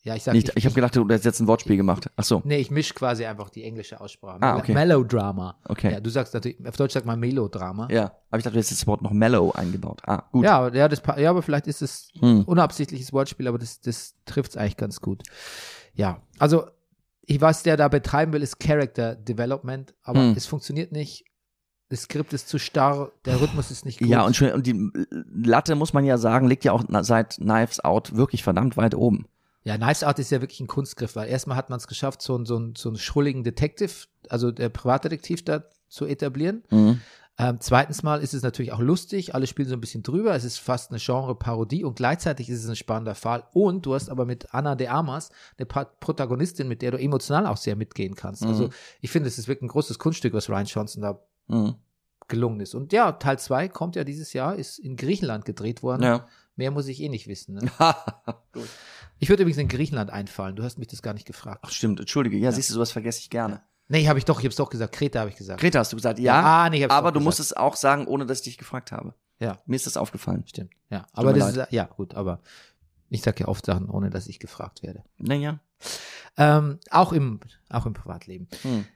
Speaker 1: Ja, ich sag
Speaker 2: Nicht, ich habe gedacht, du hast jetzt ein Wortspiel gemacht. Ach so.
Speaker 1: Nee, ich mische quasi einfach die englische Aussprache.
Speaker 2: Ah, okay.
Speaker 1: Melodrama.
Speaker 2: Okay.
Speaker 1: Ja, du sagst natürlich, auf Deutsch sagt man Melodrama.
Speaker 2: Ja, aber ich dachte, du hättest das Wort noch Mellow eingebaut. Ah, gut.
Speaker 1: Ja, aber- ja, das, ja, aber vielleicht ist es
Speaker 2: Hm.
Speaker 1: unabsichtliches Wortspiel, aber das, das trifft es eigentlich ganz gut. Ja, also ich was der da betreiben will, ist Character Development, aber
Speaker 2: Hm.
Speaker 1: es funktioniert nicht. Das Skript ist zu starr, der Rhythmus ist nicht gut.
Speaker 2: Ja, und, schön, und die Latte, muss man ja sagen, liegt ja auch seit Knives Out wirklich verdammt weit oben.
Speaker 1: ja, Knives Out ist ja wirklich ein Kunstgriff, weil erstmal hat man es geschafft, so, einen- so, einen- so einen schrulligen Detective, also der Privatdetektiv da zu etablieren.
Speaker 2: Mhm.
Speaker 1: Ähm, zweitens mal ist es natürlich auch lustig, alle spielen so ein bisschen drüber, es ist fast eine Genre-Parodie und gleichzeitig ist es ein spannender Fall. Und du hast aber mit Anna de Armas eine Pa- Protagonistin, mit der du emotional auch sehr mitgehen kannst.
Speaker 2: Mhm.
Speaker 1: Also ich finde, es ist wirklich ein großes Kunststück, was Ryan Johnson da
Speaker 2: Mhm.
Speaker 1: gelungen ist. Und ja, Teil 2 kommt ja dieses Jahr, ist in Griechenland gedreht worden.
Speaker 2: Ja.
Speaker 1: Mehr muss ich eh nicht wissen. Ne?
Speaker 2: gut.
Speaker 1: Ich würde übrigens in Griechenland einfallen, du hast mich das gar nicht gefragt.
Speaker 2: Ach, stimmt, entschuldige. Ja, siehst du, sowas vergesse ich gerne.
Speaker 1: Nee, habe ich doch, ich habe es doch gesagt, Kreta habe ich gesagt.
Speaker 2: Greta, hast du gesagt, ja,
Speaker 1: ah, nee, ich hab's
Speaker 2: aber du
Speaker 1: gesagt.
Speaker 2: musst es auch sagen, ohne dass ich dich gefragt habe.
Speaker 1: Ja.
Speaker 2: Mir ist das aufgefallen.
Speaker 1: Stimmt, ja. Aber das ist, ja, gut, aber ich sage ja oft Sachen, ohne dass ich gefragt werde.
Speaker 2: Naja.
Speaker 1: Ähm, auch, im, auch im Privatleben.
Speaker 2: Hm.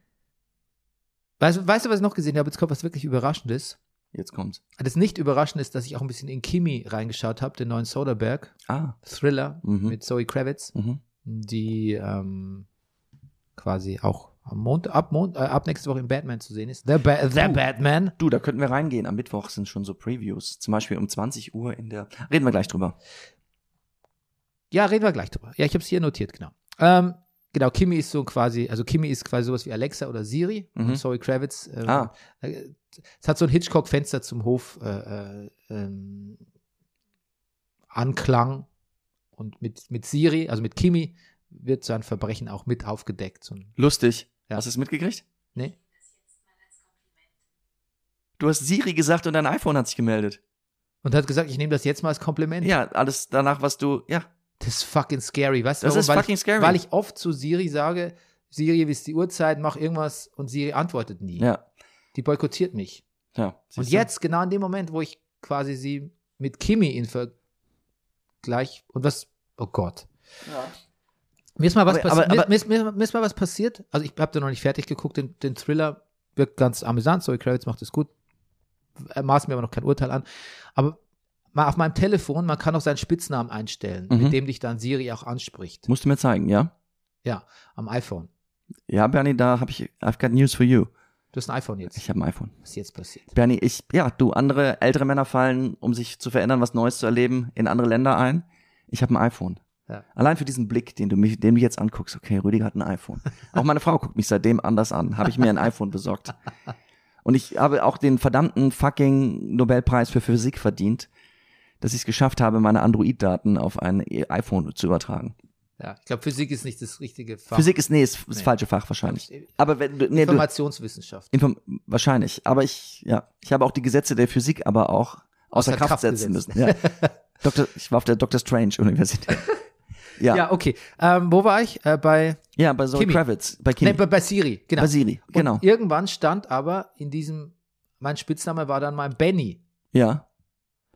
Speaker 1: Weißt, du- weißt du, was ich noch gesehen habe? Jetzt kommt was wirklich Überraschendes.
Speaker 2: Jetzt kommt's.
Speaker 1: Das nicht überraschend ist, dass ich auch ein bisschen in Kimi reingeschaut habe, den neuen Soderbergh
Speaker 2: Ah.
Speaker 1: Thriller
Speaker 2: Mhm.
Speaker 1: mit Zoe Kravitz,
Speaker 2: Mhm.
Speaker 1: die ähm, quasi auch am Montag, ab, Mont äh, ab nächste Woche in Batman zu sehen ist. The, ba The
Speaker 2: Oh.
Speaker 1: Batman.
Speaker 2: Du, da könnten wir reingehen. Am Mittwoch sind schon so Previews. Zum Beispiel um 20 Uhr in der. Reden wir gleich drüber.
Speaker 1: Ja, reden wir gleich drüber. Ja, ich habe es hier notiert, genau. Ähm, genau, Kimi ist so quasi, also Kimi ist quasi sowas wie Alexa oder Siri.
Speaker 2: Mhm.
Speaker 1: Zoe Kravitz. ähm,
Speaker 2: Ah.
Speaker 1: äh, Es hat so ein Hitchcock-Fenster zum Hof äh, äh, ähm, Anklang. Und mit, mit Siri, also mit Kimi, wird so ein Verbrechen auch mit aufgedeckt. So ein,
Speaker 2: Lustig.
Speaker 1: Ja.
Speaker 2: Hast du es mitgekriegt?
Speaker 1: ne?
Speaker 2: Du hast Siri gesagt und dein iPhone hat sich gemeldet.
Speaker 1: Und hat gesagt, ich nehme das jetzt mal als Kompliment.
Speaker 2: Ja, alles danach, was du. Ja,
Speaker 1: Das ist fucking scary. Weißt du,
Speaker 2: Das
Speaker 1: warum?
Speaker 2: ist
Speaker 1: weil
Speaker 2: fucking
Speaker 1: ich,
Speaker 2: scary.
Speaker 1: Weil ich oft zu Siri sage, Siri, wie ist die Uhrzeit, mach irgendwas und Siri antwortet nie.
Speaker 2: ja,
Speaker 1: Die boykottiert mich.
Speaker 2: ja.
Speaker 1: Und
Speaker 2: du?
Speaker 1: jetzt, genau in dem Moment, wo ich quasi sie mit Kimi in Vergleich und was, oh Gott.
Speaker 2: Ja.
Speaker 1: Mir ist mal was,
Speaker 2: Aber- aber- aber-
Speaker 1: mir, mir, mir ist mal was passiert. Also ich habe da noch nicht fertig geguckt, den, den Thriller wirkt ganz amüsant. Zoe Kravitz macht es gut. Er maß mir aber noch kein Urteil an. Aber mal auf meinem Telefon, man kann auch seinen Spitznamen einstellen,
Speaker 2: Mhm.
Speaker 1: mit dem dich dann Siri auch anspricht.
Speaker 2: Musst du mir zeigen, ja?
Speaker 1: Ja, am iPhone.
Speaker 2: Ja, Bernie, da habe ich. I've got news for you.
Speaker 1: Du hast ein iPhone jetzt.
Speaker 2: Ich habe ein iPhone.
Speaker 1: Was ist jetzt passiert?
Speaker 2: Bernie, ich, ja, du, andere ältere Männer fallen, um sich zu verändern, was Neues zu erleben, in andere Länder ein. Ich habe ein iPhone.
Speaker 1: Ja.
Speaker 2: Allein für diesen Blick, den du mich, den du jetzt anguckst. Okay, Rüdiger hat ein iPhone. Auch meine Frau guckt mich seitdem anders an. Habe ich mir ein iPhone besorgt. Und ich habe auch den verdammten fucking Nobelpreis für Physik verdient, dass ich es geschafft habe, meine Android-Daten auf ein iPhone zu übertragen.
Speaker 1: Ja, ich glaube, Physik ist nicht das richtige Fach.
Speaker 2: Physik ist, nee, ist das
Speaker 1: Nee.
Speaker 2: falsche Fach wahrscheinlich.
Speaker 1: Äh,
Speaker 2: Aber wenn nee,
Speaker 1: Informationswissenschaft.
Speaker 2: Inform wahrscheinlich. Aber ich, ja, ich habe auch die Gesetze der Physik aber auch außer,
Speaker 1: Außer
Speaker 2: Kraft,
Speaker 1: Kraft
Speaker 2: setzen
Speaker 1: gesetzt.
Speaker 2: müssen. Ja. Dr., ich war auf der Dr. Strange Universität. Ja,
Speaker 1: Ja,
Speaker 2: ja,
Speaker 1: okay. Ähm, wo war ich? Äh, bei,
Speaker 2: bei Zoe
Speaker 1: Kimi.
Speaker 2: Kravitz, bei
Speaker 1: nee,
Speaker 2: Kimi,
Speaker 1: bei, bei Siri, genau.
Speaker 2: bei Siri, genau.
Speaker 1: Und irgendwann stand aber in diesem, mein Spitzname war dann mal Benny.
Speaker 2: Ja.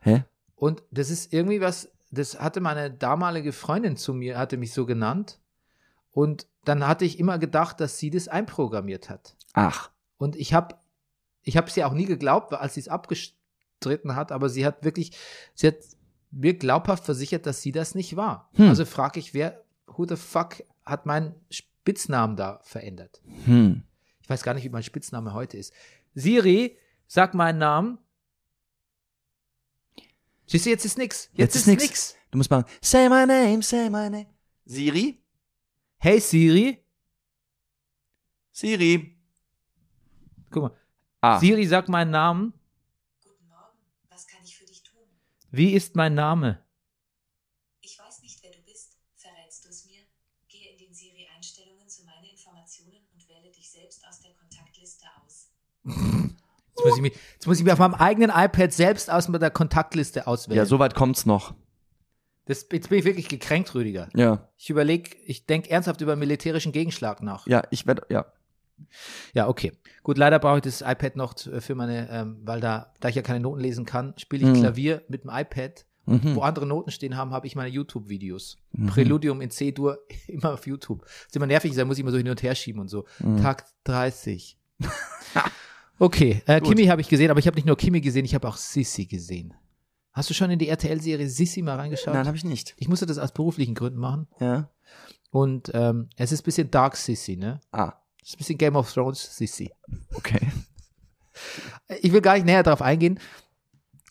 Speaker 2: Hä?
Speaker 1: Und das ist irgendwie was, das hatte meine damalige Freundin zu mir, hatte mich so genannt. Und dann hatte ich immer gedacht, dass sie das einprogrammiert hat.
Speaker 2: Ach.
Speaker 1: Und ich habe ich habe sie auch nie geglaubt, als sie es abgestritten hat, aber sie hat wirklich, sie hat mir glaubhaft versichert, dass sie das nicht war.
Speaker 2: Hm.
Speaker 1: Also frage ich, wer, who the fuck hat meinen Spitznamen da verändert?
Speaker 2: Hm.
Speaker 1: Ich weiß gar nicht, wie mein Spitzname heute ist. Siri, sag meinen Namen. Siehst du, jetzt ist nix. Jetzt, ist, nix.
Speaker 2: Du musst machen, say my name, say my name. Siri?
Speaker 1: Hey Siri,
Speaker 2: Siri.
Speaker 1: guck mal.
Speaker 2: Ah.
Speaker 1: Siri, sag meinen Namen.
Speaker 3: Guten Morgen, was kann ich für dich tun?
Speaker 1: Wie ist mein Name?
Speaker 3: Ich weiß nicht, wer du bist. Verrätst du es mir? Gehe in den Siri-Einstellungen zu meinen Informationen und wähle dich selbst aus der Kontaktliste aus.
Speaker 1: Jetzt muss, ich mich, jetzt muss ich mir auf meinem eigenen iPad selbst aus der Kontaktliste auswählen.
Speaker 2: Ja, so weit kommt's noch.
Speaker 1: das, jetzt bin ich wirklich gekränkt, Rüdiger.
Speaker 2: Ja.
Speaker 1: Ich überlege, ich denke ernsthaft über militärischen Gegenschlag nach.
Speaker 2: Ja, ich werde, ja.
Speaker 1: Ja, okay. Gut, leider brauche ich das iPad noch t- für meine, ähm, weil da, da ich ja keine Noten lesen kann, spiele ich
Speaker 2: Mhm.
Speaker 1: Klavier mit dem iPad.
Speaker 2: Mhm.
Speaker 1: Wo andere Noten stehen haben, habe ich meine YouTube-Videos. Präludium in C-Dur immer auf YouTube. Das ist immer nervig, da muss ich immer so hin und her schieben und so.
Speaker 2: Mhm.
Speaker 1: Takt 30. okay, äh. Kimi habe ich gesehen, aber ich habe nicht nur Kimi gesehen, ich habe auch Sissi gesehen. Hast du schon in die RTL-Serie Sissi mal reingeschaut?
Speaker 2: Nein, habe ich nicht.
Speaker 1: ich musste das aus beruflichen Gründen machen.
Speaker 2: Ja.
Speaker 1: Und ähm, es ist ein bisschen Dark Sissy, ne?
Speaker 2: Ah,
Speaker 1: Es ist ein bisschen Game of Thrones Sissy.
Speaker 2: okay.
Speaker 1: Ich will gar nicht näher darauf eingehen.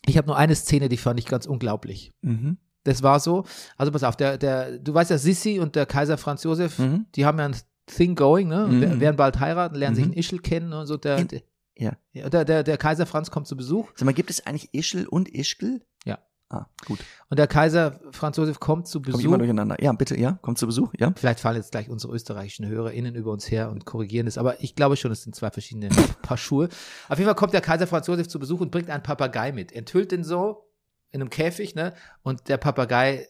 Speaker 1: Ich habe nur eine Szene, die fand ich ganz unglaublich.
Speaker 2: Mhm.
Speaker 1: Das war so, also pass auf, der, der, du weißt ja, Sissi und der Kaiser Franz Josef,
Speaker 2: Mhm.
Speaker 1: die haben ja ein Thing going, ne? Und
Speaker 2: Mhm.
Speaker 1: wer- werden bald heiraten, lernen sich
Speaker 2: Mhm.
Speaker 1: in Ischl kennen und so. Der,
Speaker 2: In-
Speaker 1: der,
Speaker 2: Ja.
Speaker 1: ja, der, der, der Kaiser Franz kommt zu Besuch
Speaker 2: Sag mal, gibt es eigentlich Ischl und Ischgl?
Speaker 1: Ja.
Speaker 2: Ah, gut.
Speaker 1: und der Kaiser Franz Josef kommt zu
Speaker 2: Komm ich
Speaker 1: Besuch.
Speaker 2: immer durcheinander. Ja, bitte, ja. Kommt zu Besuch, ja.
Speaker 1: Vielleicht fallen jetzt gleich unsere österreichischen HörerInnen über uns her und korrigieren das, aber ich glaube schon, es sind zwei verschiedene Paar Schuhe. Auf jeden Fall kommt der Kaiser Franz Josef zu Besuch und bringt einen Papagei mit. Enthüllt den so in einem Käfig, ne? Und der Papagei,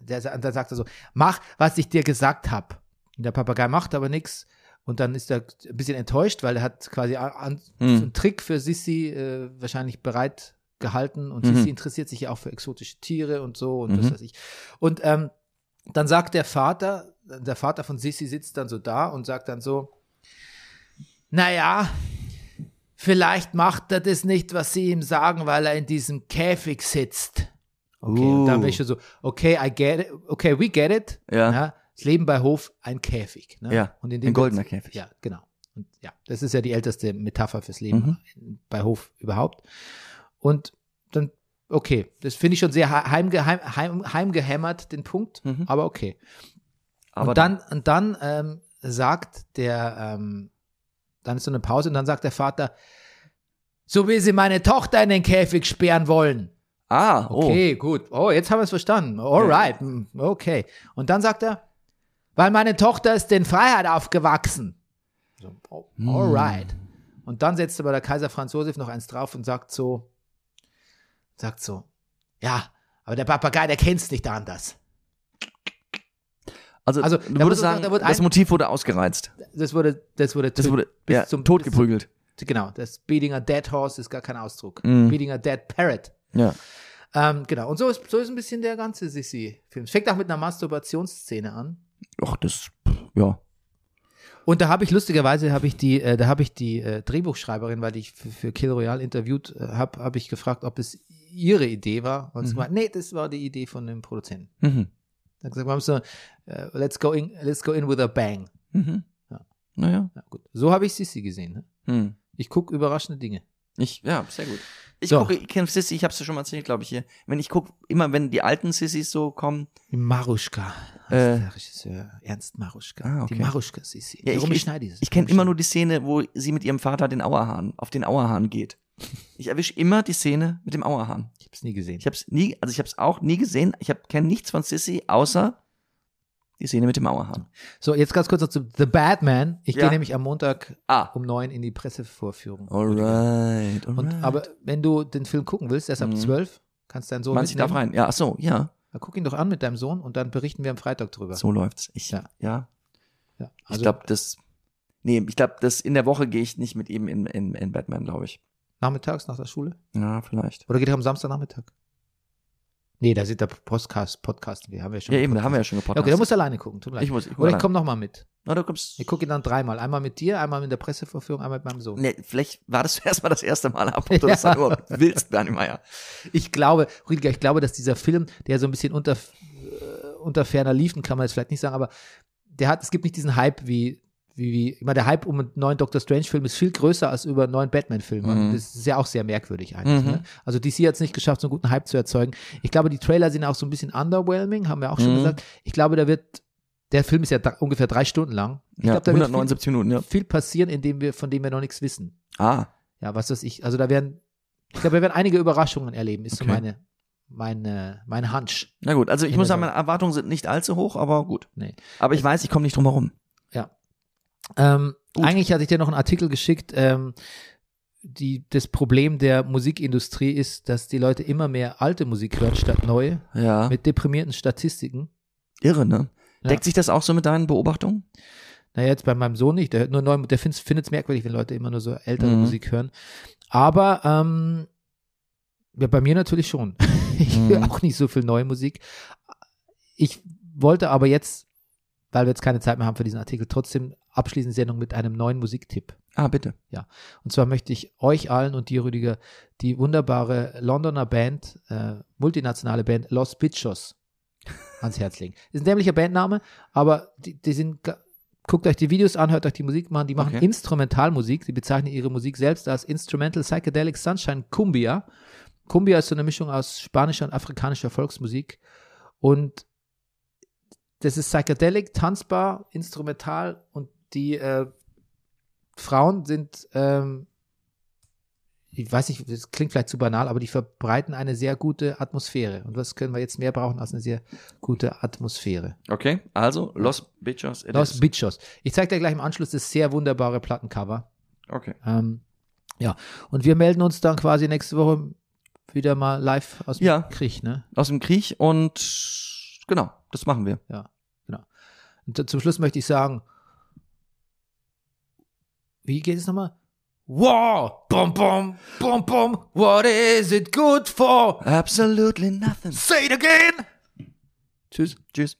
Speaker 1: der, dann sagt er so, mach, was ich dir gesagt hab. Und der Papagei macht aber nichts. Und dann ist er ein bisschen enttäuscht, weil er hat quasi an,
Speaker 2: Hm.
Speaker 1: so einen Trick für Sissi äh, wahrscheinlich bereit gehalten. Und
Speaker 2: Mhm.
Speaker 1: Sissi interessiert sich ja auch für exotische Tiere und so und was
Speaker 2: Mhm.
Speaker 1: weiß ich. Und ähm, dann sagt der Vater, der Vater von Sissi sitzt dann so da und sagt dann so, naja, vielleicht macht er das nicht, was sie ihm sagen, weil er in diesem Käfig sitzt. Okay, und dann bin ich schon so, okay, I get it, okay, we get it.
Speaker 2: Ja.
Speaker 1: Das Leben bei Hof, ein Käfig. Ne?
Speaker 2: Ja,
Speaker 1: und in
Speaker 2: ein goldener Käfig.
Speaker 1: Ja, genau. Und ja, das ist ja die älteste Metapher fürs Leben
Speaker 2: Mhm.
Speaker 1: bei Hof überhaupt. Und dann, okay, das finde ich schon sehr heimge heim, heim, heimgehämmert, den Punkt,
Speaker 2: Mhm.
Speaker 1: aber okay.
Speaker 2: Aber
Speaker 1: und dann, und dann ähm, sagt der, ähm, dann ist so eine Pause und dann sagt der Vater, so wie sie meine Tochter in den Käfig sperren wollen.
Speaker 2: Ah, oh.
Speaker 1: Okay, gut. Oh, jetzt haben wir es verstanden. Alright. hm, Okay. Und dann sagt er, weil meine Tochter ist in Freiheit aufgewachsen. So, oh,
Speaker 2: Hm.
Speaker 1: alright. Und dann setzt aber der Kaiser Franz Josef noch eins drauf und sagt so, sagt so, ja, aber der Papagei, der kennt's nicht anders.
Speaker 2: Also,
Speaker 1: Also,
Speaker 2: du würdest sagen,
Speaker 1: da
Speaker 2: das
Speaker 1: ein-
Speaker 2: Motiv wurde ausgereizt.
Speaker 1: Das wurde, das wurde,
Speaker 2: Das wurde
Speaker 1: bis
Speaker 2: ja,
Speaker 1: zum-
Speaker 2: totgeprügelt.
Speaker 1: Bis, genau, das Beating a Dead Horse ist gar kein Ausdruck.
Speaker 2: Mhm.
Speaker 1: Beating a Dead Parrot.
Speaker 2: Ja.
Speaker 1: Ähm, genau, und so ist, so ist ein bisschen der ganze Sissi-Film. Es fängt auch mit einer Masturbationsszene an.
Speaker 2: Ach, das, ja.
Speaker 1: Und da habe ich lustigerweise habe ich die, äh, da habe ich die äh, Drehbuchschreiberin, weil ich für, für Kill Royale interviewt äh, habe, habe ich gefragt, ob es ihre Idee war. Und sie
Speaker 2: Mhm.
Speaker 1: meinte, nee, das war die Idee von dem Produzenten.
Speaker 2: Mhm.
Speaker 1: Dann gesagt, wir haben so, äh, let's go in, let's go in with a bang.
Speaker 2: Mhm.
Speaker 1: Ja.
Speaker 2: Naja.
Speaker 1: Ja, gut. So habe ich Sissi gesehen. Ne?
Speaker 2: Hm.
Speaker 1: Ich gucke überraschende Dinge.
Speaker 2: Ich, ja, sehr gut. Ich
Speaker 1: So.
Speaker 2: gucke, ich kenne Sissy, ich hab's ja schon mal erzählt, glaube ich, hier. Wenn ich gucke, immer wenn die alten Sissys so kommen,
Speaker 1: Maruschka.
Speaker 2: Äh.
Speaker 1: der Regisseur Ernst Maruschka.
Speaker 2: Ah, okay.
Speaker 1: Die Maruschka Sissi.
Speaker 2: Ja, ich-
Speaker 1: Warum
Speaker 2: ich-
Speaker 1: schneide das?
Speaker 2: ich kenne immer nur die Szene, wo sie mit ihrem Vater den Auerhahn, auf den Auerhahn geht. Ich erwische immer die Szene mit dem Auerhahn.
Speaker 1: Ich hab's nie gesehen.
Speaker 2: Ich hab's nie, also ich hab's auch nie gesehen. Ich kenne nichts von Sissy, außer die Szene mit dem Auerhahn.
Speaker 1: So, jetzt ganz kurz noch zu The Batman. Ich
Speaker 2: Ja.
Speaker 1: gehe nämlich am Montag
Speaker 2: Ah.
Speaker 1: um neun in die Pressevorführung.
Speaker 2: Alright, alright.
Speaker 1: Und, aber wenn du den Film gucken willst, erst ab
Speaker 2: Mhm.
Speaker 1: zwölf, kannst deinen Sohn
Speaker 2: Meinst ich darf
Speaker 1: mitnehmen.
Speaker 2: rein? Ja, ach so, ja.
Speaker 1: Na, guck ihn doch an mit deinem Sohn und dann berichten wir am Freitag drüber.
Speaker 2: So läuft's. Ich,
Speaker 1: Ja.
Speaker 2: ja.
Speaker 1: Ja,
Speaker 2: Ich
Speaker 1: also
Speaker 2: glaube, das. Nee, ich glaube, das in der Woche gehe ich nicht mit ihm in, in, in Batman, glaube ich.
Speaker 1: nachmittags nach der Schule?
Speaker 2: Ja, vielleicht.
Speaker 1: Oder geht er am Samstagnachmittag? Nee, da sind der Podcast, Podcast. Wir haben ja schon.
Speaker 2: Ja, eben, da haben wir ja schon
Speaker 1: Ja,
Speaker 2: gepodcast.
Speaker 1: okay, dann musst du alleine gucken. Tut mir leid.
Speaker 2: Ich muss- ich
Speaker 1: Oder ich komme nochmal mit.
Speaker 2: Na, du kommst.
Speaker 1: Ich gucke ihn dann dreimal. Einmal mit dir, einmal mit der Pressevorführung, einmal mit meinem Sohn.
Speaker 2: Nee, vielleicht war das erstmal das erste Mal ab, ob du das
Speaker 1: Ja.
Speaker 2: dann nur willst, Bernie Meyer.
Speaker 1: Ich glaube, Rüdiger, ich glaube, dass dieser Film, der so ein bisschen unter, äh, unter ferner liefen, kann man jetzt vielleicht nicht sagen, aber der hat, es gibt nicht diesen Hype wie, wie, wie, meine, der Hype um einen neuen Doctor Strange-Film ist viel größer als über einen neuen Batman-Film.
Speaker 2: Mhm.
Speaker 1: Das ist ja auch sehr merkwürdig eigentlich.
Speaker 2: Mhm.
Speaker 1: Ne? Also DC hat es nicht geschafft, so einen guten Hype zu erzeugen. Ich glaube, die Trailer sind auch so ein bisschen underwhelming, haben wir auch schon
Speaker 2: Mhm.
Speaker 1: gesagt. Ich glaube, da wird, der Film ist ja ungefähr drei Stunden lang. Ich
Speaker 2: Ja,
Speaker 1: glaube, da wird
Speaker 2: 179 Minuten, ja.
Speaker 1: viel, viel passieren, in dem wir, von dem wir noch nichts wissen.
Speaker 2: Ah,
Speaker 1: Ja, was weiß ich. Also da werden, ich glaube, wir werden einige Überraschungen erleben, ist so
Speaker 2: Okay.
Speaker 1: meine, meine, mein Hunch.
Speaker 2: na gut. Also ich muss sagen, meine Erwartungen sind nicht allzu hoch, aber gut.
Speaker 1: Nee.
Speaker 2: Aber ich weiß, ich komme nicht drum herum.
Speaker 1: Ähm, eigentlich hatte ich dir noch einen Artikel geschickt, ähm, die, das Problem der Musikindustrie ist, dass die Leute immer mehr alte Musik hören statt neue,
Speaker 2: Ja.
Speaker 1: mit deprimierten Statistiken.
Speaker 2: Irre, ne?
Speaker 1: Ja.
Speaker 2: Deckt sich das auch so mit deinen Beobachtungen?
Speaker 1: Naja, jetzt bei meinem Sohn nicht, der hört nur neu, der findet es merkwürdig, wenn Leute immer nur so ältere
Speaker 2: Mhm.
Speaker 1: Musik hören. Aber ähm, ja, bei mir natürlich schon. Ich
Speaker 2: Mhm.
Speaker 1: höre auch nicht so viel neue Musik. Ich wollte aber jetzt, weil wir jetzt keine Zeit mehr haben für diesen Artikel, trotzdem abschließend die Sendung mit einem neuen Musiktipp.
Speaker 2: Ah, bitte.
Speaker 1: Und zwar möchte ich euch allen und dir, Rüdiger, die wunderbare Londoner Band, äh, multinationale Band Los Bichos ans Herz legen. Ist ein dämlicher Bandname, aber die, die sind, guckt euch die Videos an, hört euch die Musik machen, die machen
Speaker 2: Okay.
Speaker 1: Instrumentalmusik, die bezeichnen ihre Musik selbst als Instrumental Psychedelic Sunshine Cumbia. Cumbia ist so eine Mischung aus spanischer und afrikanischer Volksmusik und das ist psychedelic, tanzbar, instrumental und die äh, Frauen sind, ähm, ich weiß nicht, das klingt vielleicht zu banal, aber die verbreiten eine sehr gute Atmosphäre. Und was können wir jetzt mehr brauchen als eine sehr gute Atmosphäre?
Speaker 2: Okay, also Los Bichos.
Speaker 1: Los
Speaker 2: is.
Speaker 1: Bichos. Ich zeige dir gleich im Anschluss das sehr wunderbare Plattencover.
Speaker 2: Okay.
Speaker 1: Ähm, ja, und wir melden uns dann quasi nächste Woche wieder mal live aus dem
Speaker 2: Ja.
Speaker 1: Krieg, ne?
Speaker 2: Aus dem Krieg und genau, das machen wir.
Speaker 1: Und zum Schluss möchte ich sagen, wie geht es nochmal? War, bum, bum, bum, bum, what is it good for?
Speaker 2: Absolutely nothing.
Speaker 1: Say it again! Tschüss.
Speaker 2: Tschüss.